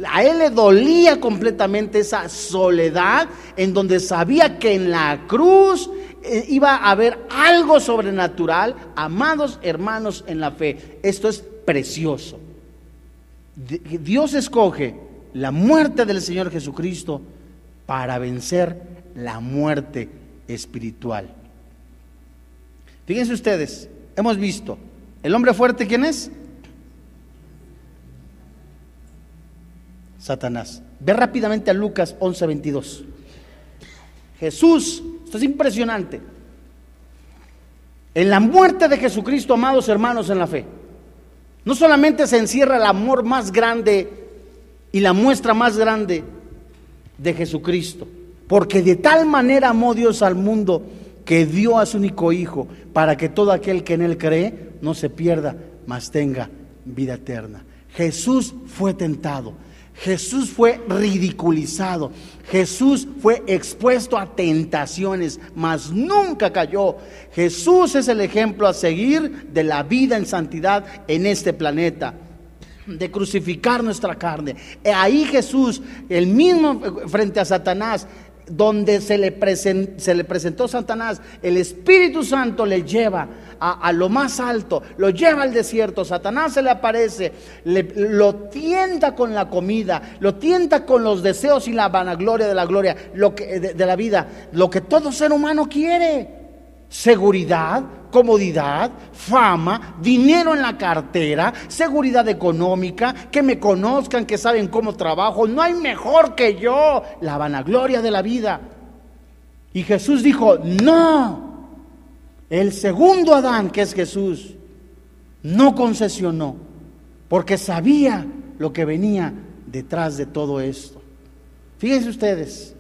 a él le dolía completamente esa soledad, en donde sabía que en la cruz eh, iba a haber algo sobrenatural, amados hermanos en la fe. Esto es precioso. Dios escoge la muerte del Señor Jesucristo para vencer la muerte espiritual. Fíjense ustedes, hemos visto, el hombre fuerte, ¿quién es? Satanás. Ve rápidamente a Lucas 11:22. Jesús esto es impresionante. En la muerte de Jesucristo, amados hermanos en la fe, no solamente se encierra el amor más grande y la muestra más grande de Jesucristo, porque de tal manera amó Dios al mundo que dio a su único Hijo para que todo aquel que en Él cree no se pierda, mas tenga vida eterna. Jesús fue tentado. Jesús fue ridiculizado, Jesús fue expuesto a tentaciones, mas nunca cayó. Jesús es el ejemplo a seguir de la vida en santidad en este planeta de crucificar nuestra carne. Ahí Jesús, el mismo frente a Satanás, donde se le, se le presentó Satanás, el Espíritu Santo le lleva a, lo más alto, lo lleva al desierto, Satanás se le aparece, lo tienta con la comida, lo tienta con los deseos y la vanagloria de la gloria, lo que, de la vida, lo que todo ser humano quiere. Seguridad, comodidad, fama, dinero en la cartera, seguridad económica, que me conozcan, que saben cómo trabajo. No hay mejor que yo. La vanagloria de la vida. Y Jesús dijo, no. El segundo Adán, que es Jesús, no concesionó, porque sabía lo que venía detrás de todo esto. Fíjense ustedes,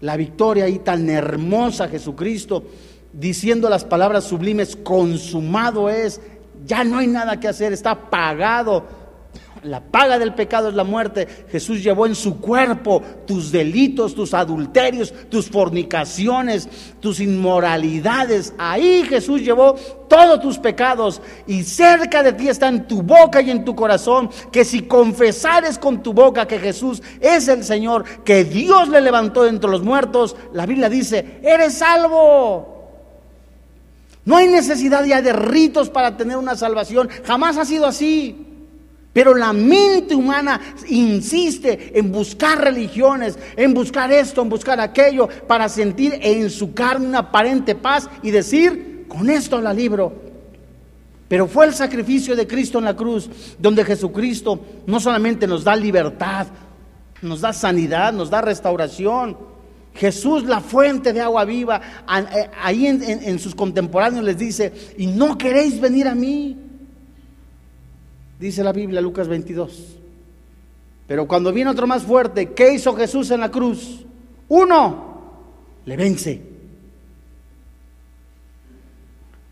la victoria ahí tan hermosa Jesucristo diciendo las palabras sublimes, consumado es, ya no hay nada que hacer, está pagado. La paga del pecado es la muerte. Jesús llevó en su cuerpo tus delitos, tus adulterios, tus fornicaciones, tus inmoralidades. Ahí Jesús llevó todos tus pecados y cerca de ti está en tu boca y en tu corazón que si confesares con tu boca que Jesús es el Señor, que Dios le levantó entre los muertos, la Biblia dice, eres salvo. No hay necesidad ya de ritos para tener una salvación. Jamás ha sido así. Pero la mente humana insiste en buscar religiones, en buscar esto, en buscar aquello, para sentir en su carne una aparente paz y decir, con esto la libro. Pero fue el sacrificio de Cristo en la cruz, donde Jesucristo no solamente nos da libertad, nos da sanidad, nos da restauración, Jesús, la fuente de agua viva, eh, ahí en, sus contemporáneos les dice, y no queréis venir a mí. Dice la Biblia, Lucas 22. Pero cuando viene otro más fuerte, ¿qué hizo Jesús en la cruz? Uno, le vence.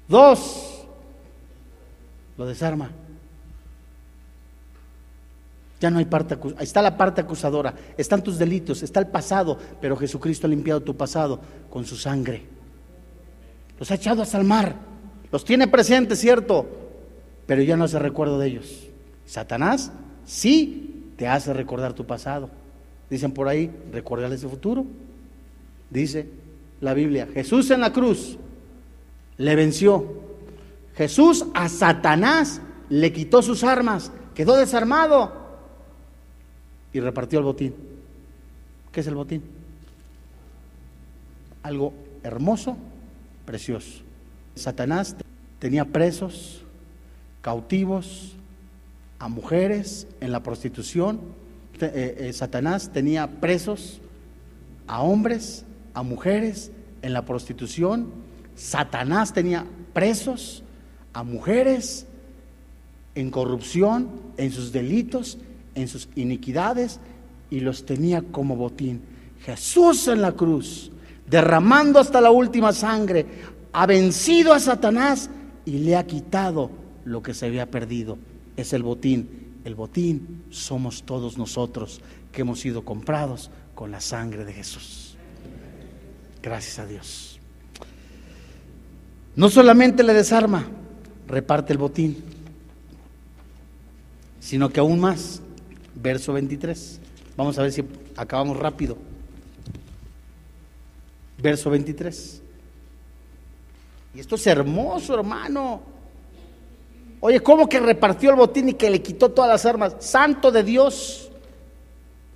Dos, lo desarma. Ya no hay parte está la parte acusadora, están tus delitos, está el pasado, pero Jesucristo ha limpiado tu pasado con su sangre. Los ha echado hasta el mar, los tiene presentes, cierto, pero ya no hace recuerdo de ellos. Satanás sí te hace recordar tu pasado. Dicen por ahí, recuérdale ese futuro. Dice la Biblia, Jesús en la cruz le venció. Jesús a Satanás le quitó sus armas, quedó desarmado y repartió el botín. ¿Qué es el botín? Algo hermoso, precioso. Satanás tenía presos, cautivos, a mujeres en la prostitución. Eh, eh, Satanás tenía presos a hombres, a mujeres en la prostitución. Satanás tenía presos a mujeres en corrupción, en sus delitos, en sus iniquidades, y los tenía como botín. Jesús en la cruz, derramando hasta la última sangre, ha vencido a Satanás y le ha quitado lo que se había perdido. Es el botín. El botín somos todos nosotros que hemos sido comprados con la sangre de Jesús. Gracias a Dios. No solamente le desarma, reparte el botín, sino que aún más, verso 23. Vamos a ver si acabamos rápido. Verso 23. Y esto es hermoso, hermano. Oye, ¿cómo que repartió el botín y que le quitó todas las armas? Santo de Dios.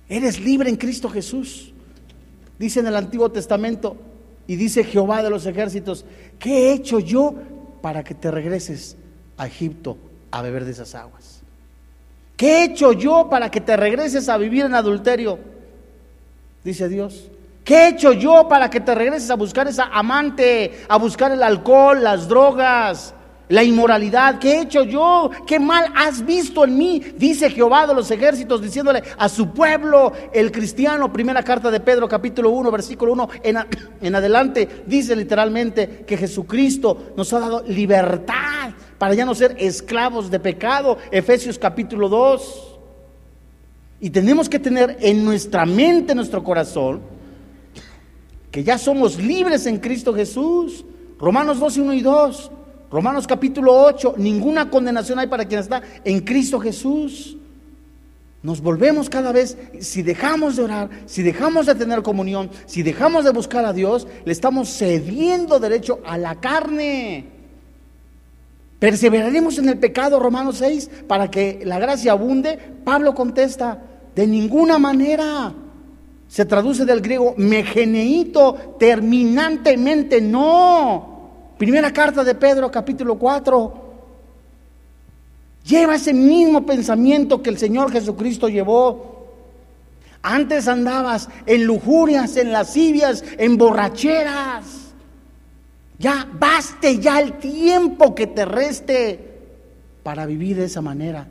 Eres libre en Cristo Jesús. Dice en el Antiguo Testamento y dice Jehová de los ejércitos, ¿qué he hecho yo para que te regreses a Egipto a beber de esas aguas? ¿Qué he hecho yo para que te regreses a vivir en adulterio? Dice Dios. ¿Qué he hecho yo para que te regreses a buscar esa amante, a buscar el alcohol, las drogas, la inmoralidad, ¿qué he hecho yo? ¿Qué mal has visto en mí? Dice Jehová de los ejércitos diciéndole a su pueblo, el cristiano, primera carta de Pedro capítulo 1, versículo 1 en, en adelante, dice literalmente que Jesucristo nos ha dado libertad para ya no ser esclavos de pecado, Efesios capítulo 2. Y tenemos que tener en nuestra mente, en nuestro corazón, que ya somos libres en Cristo Jesús. Romanos 12, 1 y 2. Romanos capítulo 8, ninguna condenación hay para quien está en Cristo Jesús. Nos volvemos cada vez, si dejamos de orar, si dejamos de tener comunión, si dejamos de buscar a Dios, le estamos cediendo derecho a la carne. Perseveraremos en el pecado, Romanos 6, para que la gracia abunde. Pablo contesta, de ninguna manera. Se traduce del griego megeneito, terminantemente no. Primera carta de Pedro, capítulo 4. Lleva ese mismo pensamiento que el Señor Jesucristo llevó. Antes andabas en lujurias, en lascivias, en borracheras. Ya baste ya el tiempo que te reste para vivir de esa manera.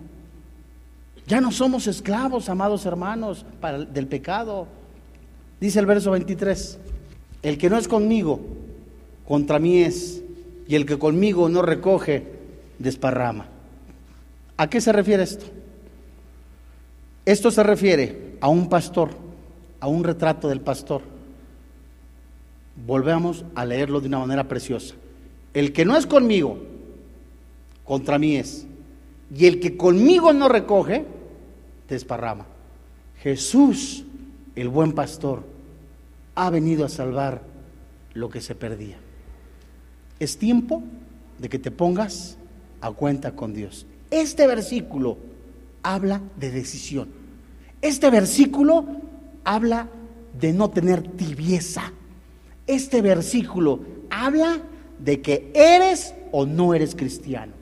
Ya no somos esclavos, amados hermanos, para, del pecado. Dice el verso 23, el que no es conmigo, contra mí es, y el que conmigo no recoge, desparrama. ¿A qué se refiere esto? Esto se refiere a un pastor, a un retrato del pastor. Volvemos a leerlo de una manera preciosa. El que no es conmigo, contra mí es. Y el que conmigo no recoge, desparrama. Jesús, el buen pastor, ha venido a salvar lo que se perdía. Es tiempo de que te pongas a cuenta con Dios. Este versículo habla de decisión. Este versículo habla de no tener tibieza. Este versículo habla de que eres o no eres cristiano.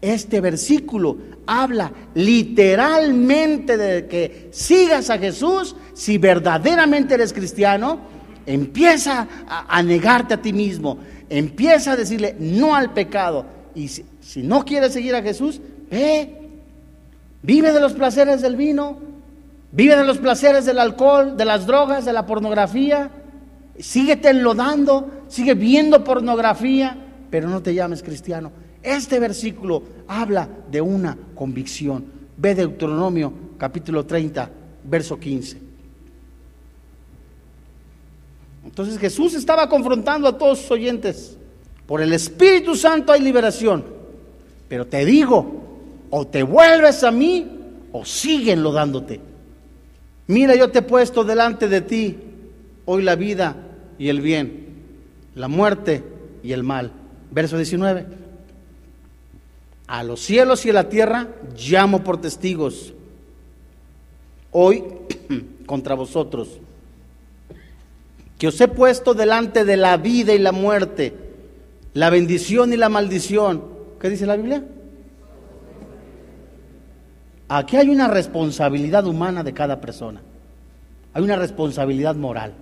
Este versículo habla literalmente de que sigas a Jesús si verdaderamente eres cristiano. Empieza a, negarte a ti mismo. Empieza a decirle no al pecado. Y si, no quieres seguir a Jesús, ve. Vive de los placeres del vino. Vive de los placeres del alcohol, de las drogas, de la pornografía. Síguete enlodando, sigue viendo pornografía, pero no te llames cristiano. Este versículo habla de una convicción. Ve Deuteronomio capítulo 30, verso 15. Entonces Jesús estaba confrontando a todos sus oyentes. Por el Espíritu Santo hay liberación. Pero te digo, o te vuelves a mí o siguen dándote. Mira, yo te he puesto delante de ti hoy la vida y el bien, la muerte y el mal. Verso 19. A los cielos y a la tierra llamo por testigos hoy contra vosotros que os he puesto delante de la vida y la muerte, la bendición y la maldición. ¿Qué dice la Biblia? Aquí hay una responsabilidad humana de cada persona. Hay una responsabilidad moral.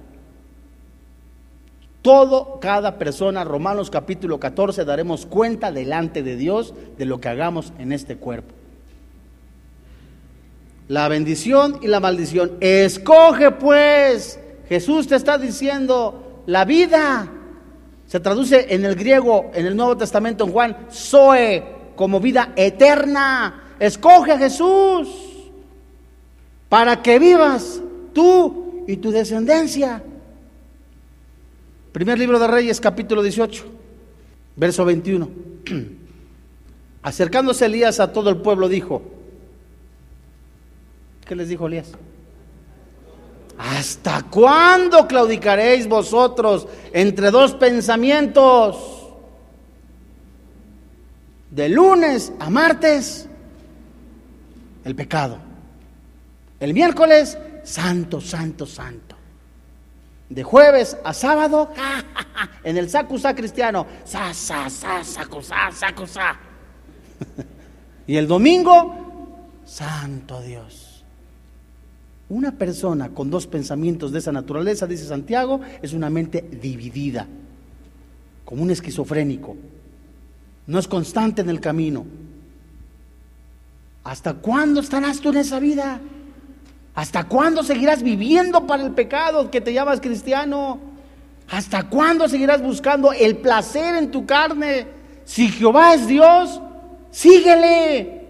Todo, cada persona, Romanos capítulo 14, daremos cuenta delante de Dios de lo que hagamos en este cuerpo. La bendición y la maldición. Escoge pues. Jesús te está diciendo la vida. Se traduce en el griego, en el Nuevo Testamento, en Juan, Zoe, como vida eterna. Escoge a Jesús para que vivas tú y tu descendencia. Primer libro de Reyes, capítulo 18, verso 21. Acercándose Elías a todo el pueblo, dijo, ¿qué les dijo Elías? ¿Hasta cuándo claudicaréis vosotros entre dos pensamientos? De lunes a martes, el pecado. El miércoles, santo, santo, santo. De jueves a sábado, en el sacusá cristiano, sa, sa, sa. Y el domingo, santo Dios. Una persona con dos pensamientos de esa naturaleza, dice Santiago, es una mente dividida, como un esquizofrénico. No es constante en el camino. ¿Hasta cuándo estarás tú en esa vida? ¿Hasta cuándo seguirás viviendo para el pecado que te llamas cristiano? ¿Hasta cuándo seguirás buscando el placer en tu carne? Si Jehová es Dios, síguele.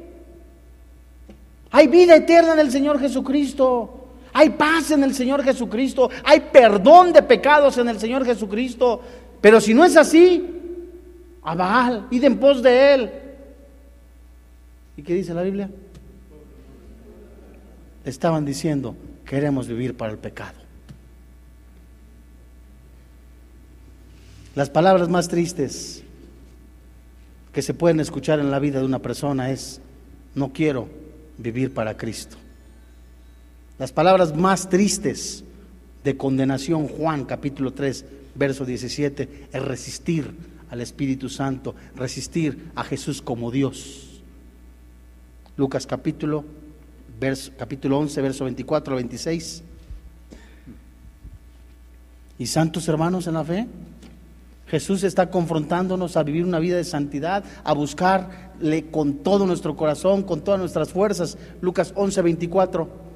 Hay vida eterna en el Señor Jesucristo. Hay paz en el Señor Jesucristo. Hay perdón de pecados en el Señor Jesucristo. Pero si no es así, a id en pos de Él. ¿Y qué dice la Biblia? Estaban diciendo, queremos vivir para el pecado. Las palabras más tristes que se pueden escuchar en la vida de una persona es, no quiero vivir para Cristo. Las palabras más tristes de condenación, Juan capítulo 3, verso 17, es resistir al Espíritu Santo, resistir a Jesús como Dios. Lucas capítulo capítulo 11, verso 24 al 26. Y santos hermanos en la fe, Jesús está confrontándonos a vivir una vida de santidad, a buscarle con todo nuestro corazón, con todas nuestras fuerzas. Lucas 11, 24.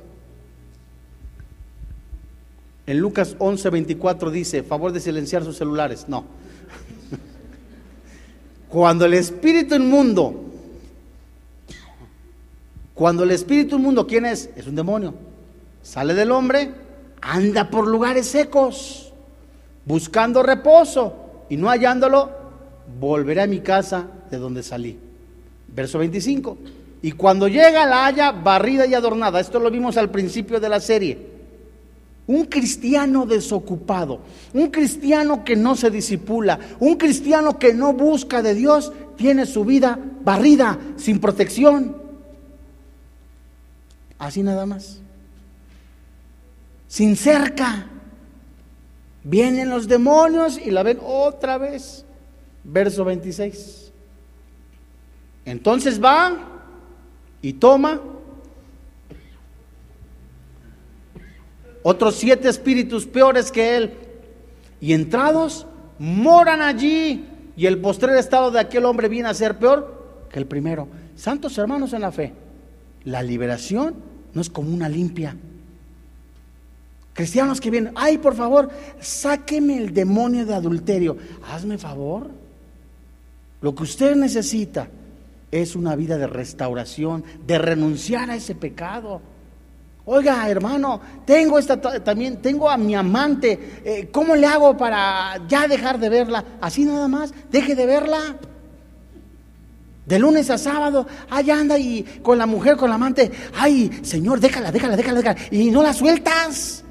En Lucas 11, 24 dice, favor de silenciar sus celulares. No. Cuando el espíritu inmundo cuando el espíritu inmundo, ¿quién es? Es un demonio. Sale del hombre, anda por lugares secos, buscando reposo y no hallándolo, volveré a mi casa de donde salí. Verso 25. Y cuando llega la haya barrida y adornada, esto lo vimos al principio de la serie. Un cristiano desocupado, un cristiano que no se disipula, un cristiano que no busca de Dios, tiene su vida barrida, sin protección. Así nada más. Sin cerca. Vienen los demonios y la ven otra vez. Verso 26. Entonces va y toma otros siete espíritus peores que él. Y entrados moran allí. Y el postrer estado de aquel hombre viene a ser peor que el primero. Santos hermanos en la fe, la liberación no es como una limpia. Cristianos que vienen, ay, por favor, sáqueme el demonio de adulterio. Hazme favor. Lo que usted necesita es una vida de restauración, de renunciar a ese pecado. Oiga, hermano, tengo esta también, tengo a mi amante. Eh, ¿Cómo le hago para ya dejar de verla? Así nada más, deje de verla. De lunes a sábado, allá anda y con la mujer, con la amante, ay, Señor, déjala, déjala, déjala, déjala. Y no la sueltas.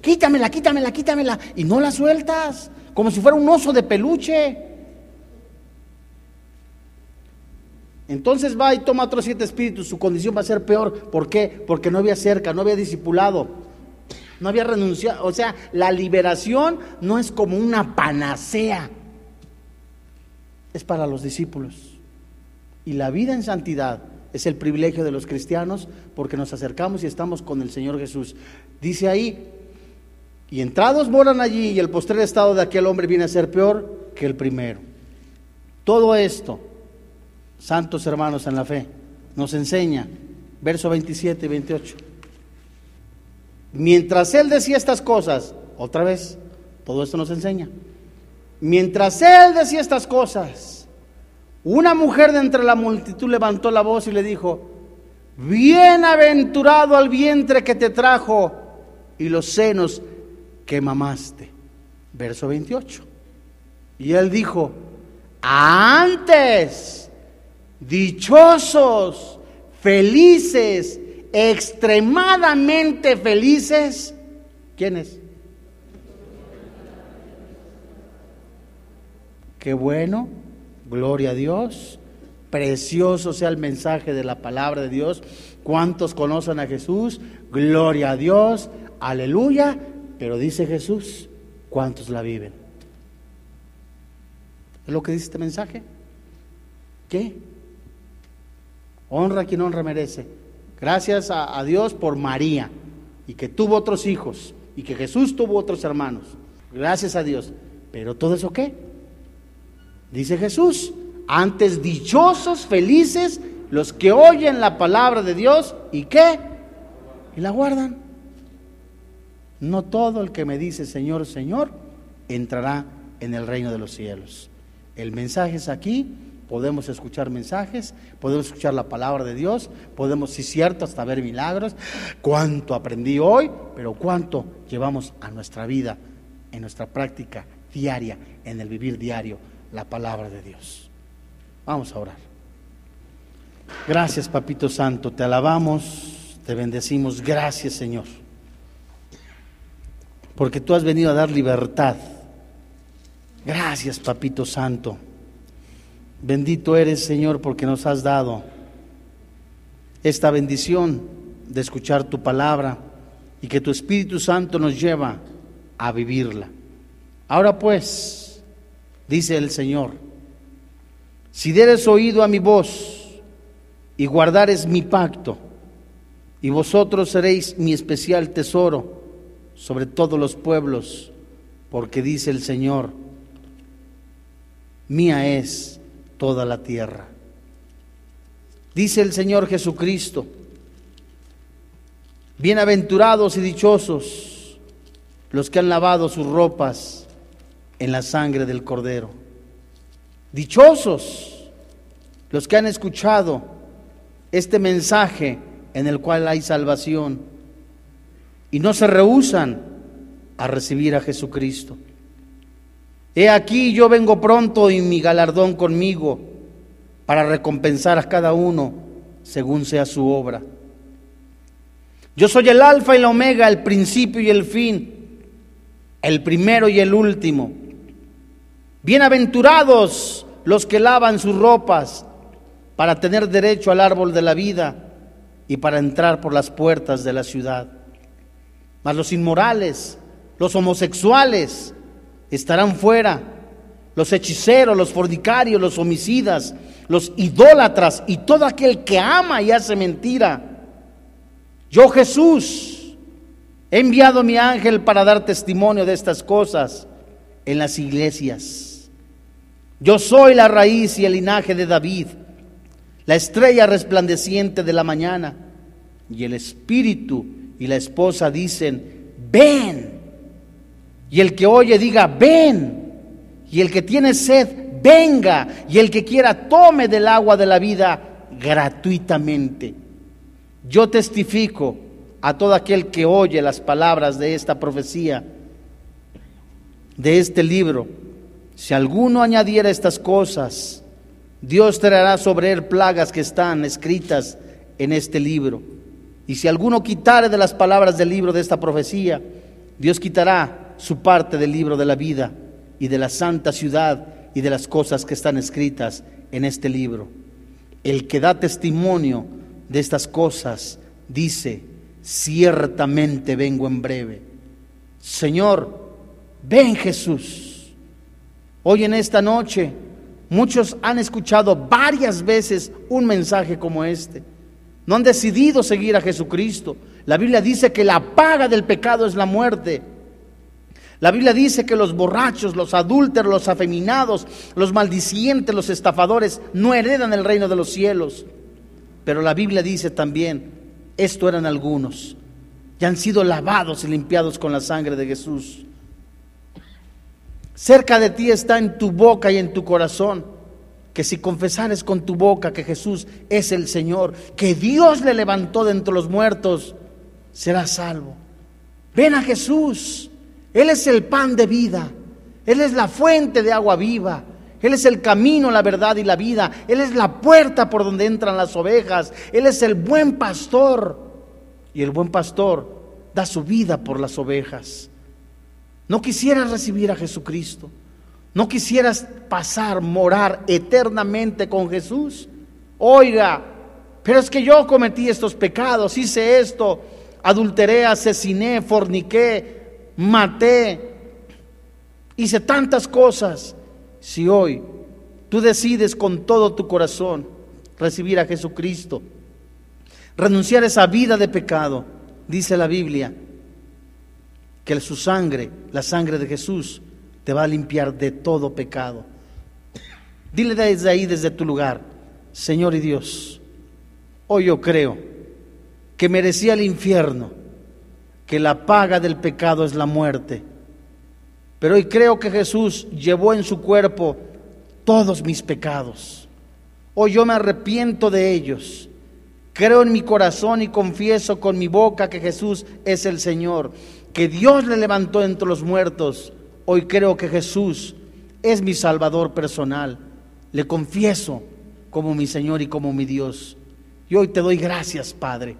Quítamela, quítamela, quítamela. Y no la sueltas. Como si fuera un oso de peluche. Entonces va y toma otros siete espíritus, su condición va a ser peor. ¿Por qué? Porque no había cerca, no había discipulado. No había renunciado. O sea, la liberación no es como una panacea. Es para los discípulos. Y la vida en santidad es el privilegio de los cristianos porque nos acercamos y estamos con el Señor Jesús. Dice ahí, y entrados moran allí y el postrer estado de aquel hombre viene a ser peor que el primero. Todo esto, santos hermanos en la fe, nos enseña, verso 27 y 28. Mientras él decía estas cosas, otra vez, todo esto nos enseña. Mientras él decía estas cosas, una mujer de entre la multitud levantó la voz y le dijo, bienaventurado al vientre que te trajo y los senos que mamaste. Verso 28. Y él dijo, antes, dichosos, felices, extremadamente felices. ¿Quiénes? Qué bueno, gloria a Dios. Precioso sea el mensaje de la palabra de Dios. ¿Cuántos conocen a Jesús? Gloria a Dios, aleluya. Pero dice Jesús, ¿cuántos la viven? ¿Es lo que dice este mensaje? ¿Qué? Honra a quien honra merece. Gracias a, Dios por María y que tuvo otros hijos y que Jesús tuvo otros hermanos. Gracias a Dios. Pero todo eso qué? Dice Jesús, antes dichosos, felices los que oyen la palabra de Dios y qué? Y la guardan. No todo el que me dice Señor, Señor, entrará en el reino de los cielos. El mensaje es aquí, podemos escuchar mensajes, podemos escuchar la palabra de Dios, podemos, si es cierto, hasta ver milagros. Cuánto aprendí hoy, pero cuánto llevamos a nuestra vida, en nuestra práctica diaria, en el vivir diario, la palabra de Dios. Vamos a orar. Gracias, Papito Santo, te alabamos, te bendecimos. Gracias, Señor porque tú has venido a dar libertad. Gracias, Papito Santo. Bendito eres, Señor, porque nos has dado esta bendición de escuchar tu palabra y que tu Espíritu Santo nos lleva a vivirla. Ahora pues, dice el Señor, si dieres oído a mi voz y guardares mi pacto, y vosotros seréis mi especial tesoro, sobre todos los pueblos, porque dice el Señor, mía es toda la tierra. Dice el Señor Jesucristo, bienaventurados y dichosos los que han lavado sus ropas en la sangre del Cordero. Dichosos los que han escuchado este mensaje en el cual hay salvación y no se rehusan a recibir a Jesucristo. He aquí yo vengo pronto y mi galardón conmigo para recompensar a cada uno según sea su obra. Yo soy el alfa y la omega, el principio y el fin, el primero y el último. Bienaventurados los que lavan sus ropas para tener derecho al árbol de la vida y para entrar por las puertas de la ciudad. Mas los inmorales, los homosexuales estarán fuera, los hechiceros, los fornicarios, los homicidas, los idólatras y todo aquel que ama y hace mentira. Yo Jesús he enviado mi ángel para dar testimonio de estas cosas en las iglesias. Yo soy la raíz y el linaje de David, la estrella resplandeciente de la mañana y el espíritu y la esposa dicen, ven. Y el que oye diga, ven. Y el que tiene sed, venga. Y el que quiera, tome del agua de la vida gratuitamente. Yo testifico a todo aquel que oye las palabras de esta profecía, de este libro. Si alguno añadiera estas cosas, Dios traerá sobre él plagas que están escritas en este libro. Y si alguno quitare de las palabras del libro de esta profecía, Dios quitará su parte del libro de la vida y de la santa ciudad y de las cosas que están escritas en este libro. El que da testimonio de estas cosas dice, ciertamente vengo en breve. Señor, ven Jesús. Hoy en esta noche muchos han escuchado varias veces un mensaje como este. No han decidido seguir a Jesucristo. La Biblia dice que la paga del pecado es la muerte. La Biblia dice que los borrachos, los adúlteros, los afeminados, los maldicientes, los estafadores no heredan el reino de los cielos. Pero la Biblia dice también, esto eran algunos, ya han sido lavados y limpiados con la sangre de Jesús. Cerca de ti está en tu boca y en tu corazón que si confesares con tu boca que Jesús es el Señor, que Dios le levantó de entre los muertos, serás salvo. Ven a Jesús. Él es el pan de vida. Él es la fuente de agua viva. Él es el camino, la verdad y la vida. Él es la puerta por donde entran las ovejas. Él es el buen pastor. Y el buen pastor da su vida por las ovejas. No quisieras recibir a Jesucristo. No quisieras pasar, morar eternamente con Jesús. Oiga, pero es que yo cometí estos pecados, hice esto, adulteré, asesiné, forniqué, maté, hice tantas cosas. Si hoy tú decides con todo tu corazón recibir a Jesucristo, renunciar a esa vida de pecado, dice la Biblia, que su sangre, la sangre de Jesús, te va a limpiar de todo pecado. Dile desde ahí, desde tu lugar, Señor y Dios, hoy yo creo que merecía el infierno, que la paga del pecado es la muerte. Pero hoy creo que Jesús llevó en su cuerpo todos mis pecados. Hoy yo me arrepiento de ellos. Creo en mi corazón y confieso con mi boca que Jesús es el Señor, que Dios le levantó entre los muertos. Hoy creo que Jesús es mi Salvador personal. Le confieso como mi Señor y como mi Dios. Y hoy te doy gracias, Padre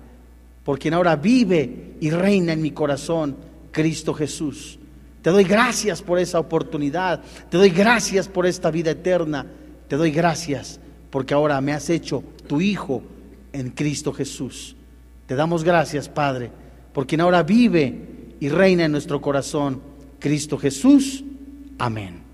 por quien ahora vive y reina en mi corazón, Cristo Jesús. Te doy gracias por esa oportunidad, te doy gracias por esta vida eterna, te doy gracias porque ahora me has hecho tu Hijo en Cristo Jesús. Te damos gracias, Padre, por quien ahora vive y reina en nuestro corazón, Cristo Jesús. Amén.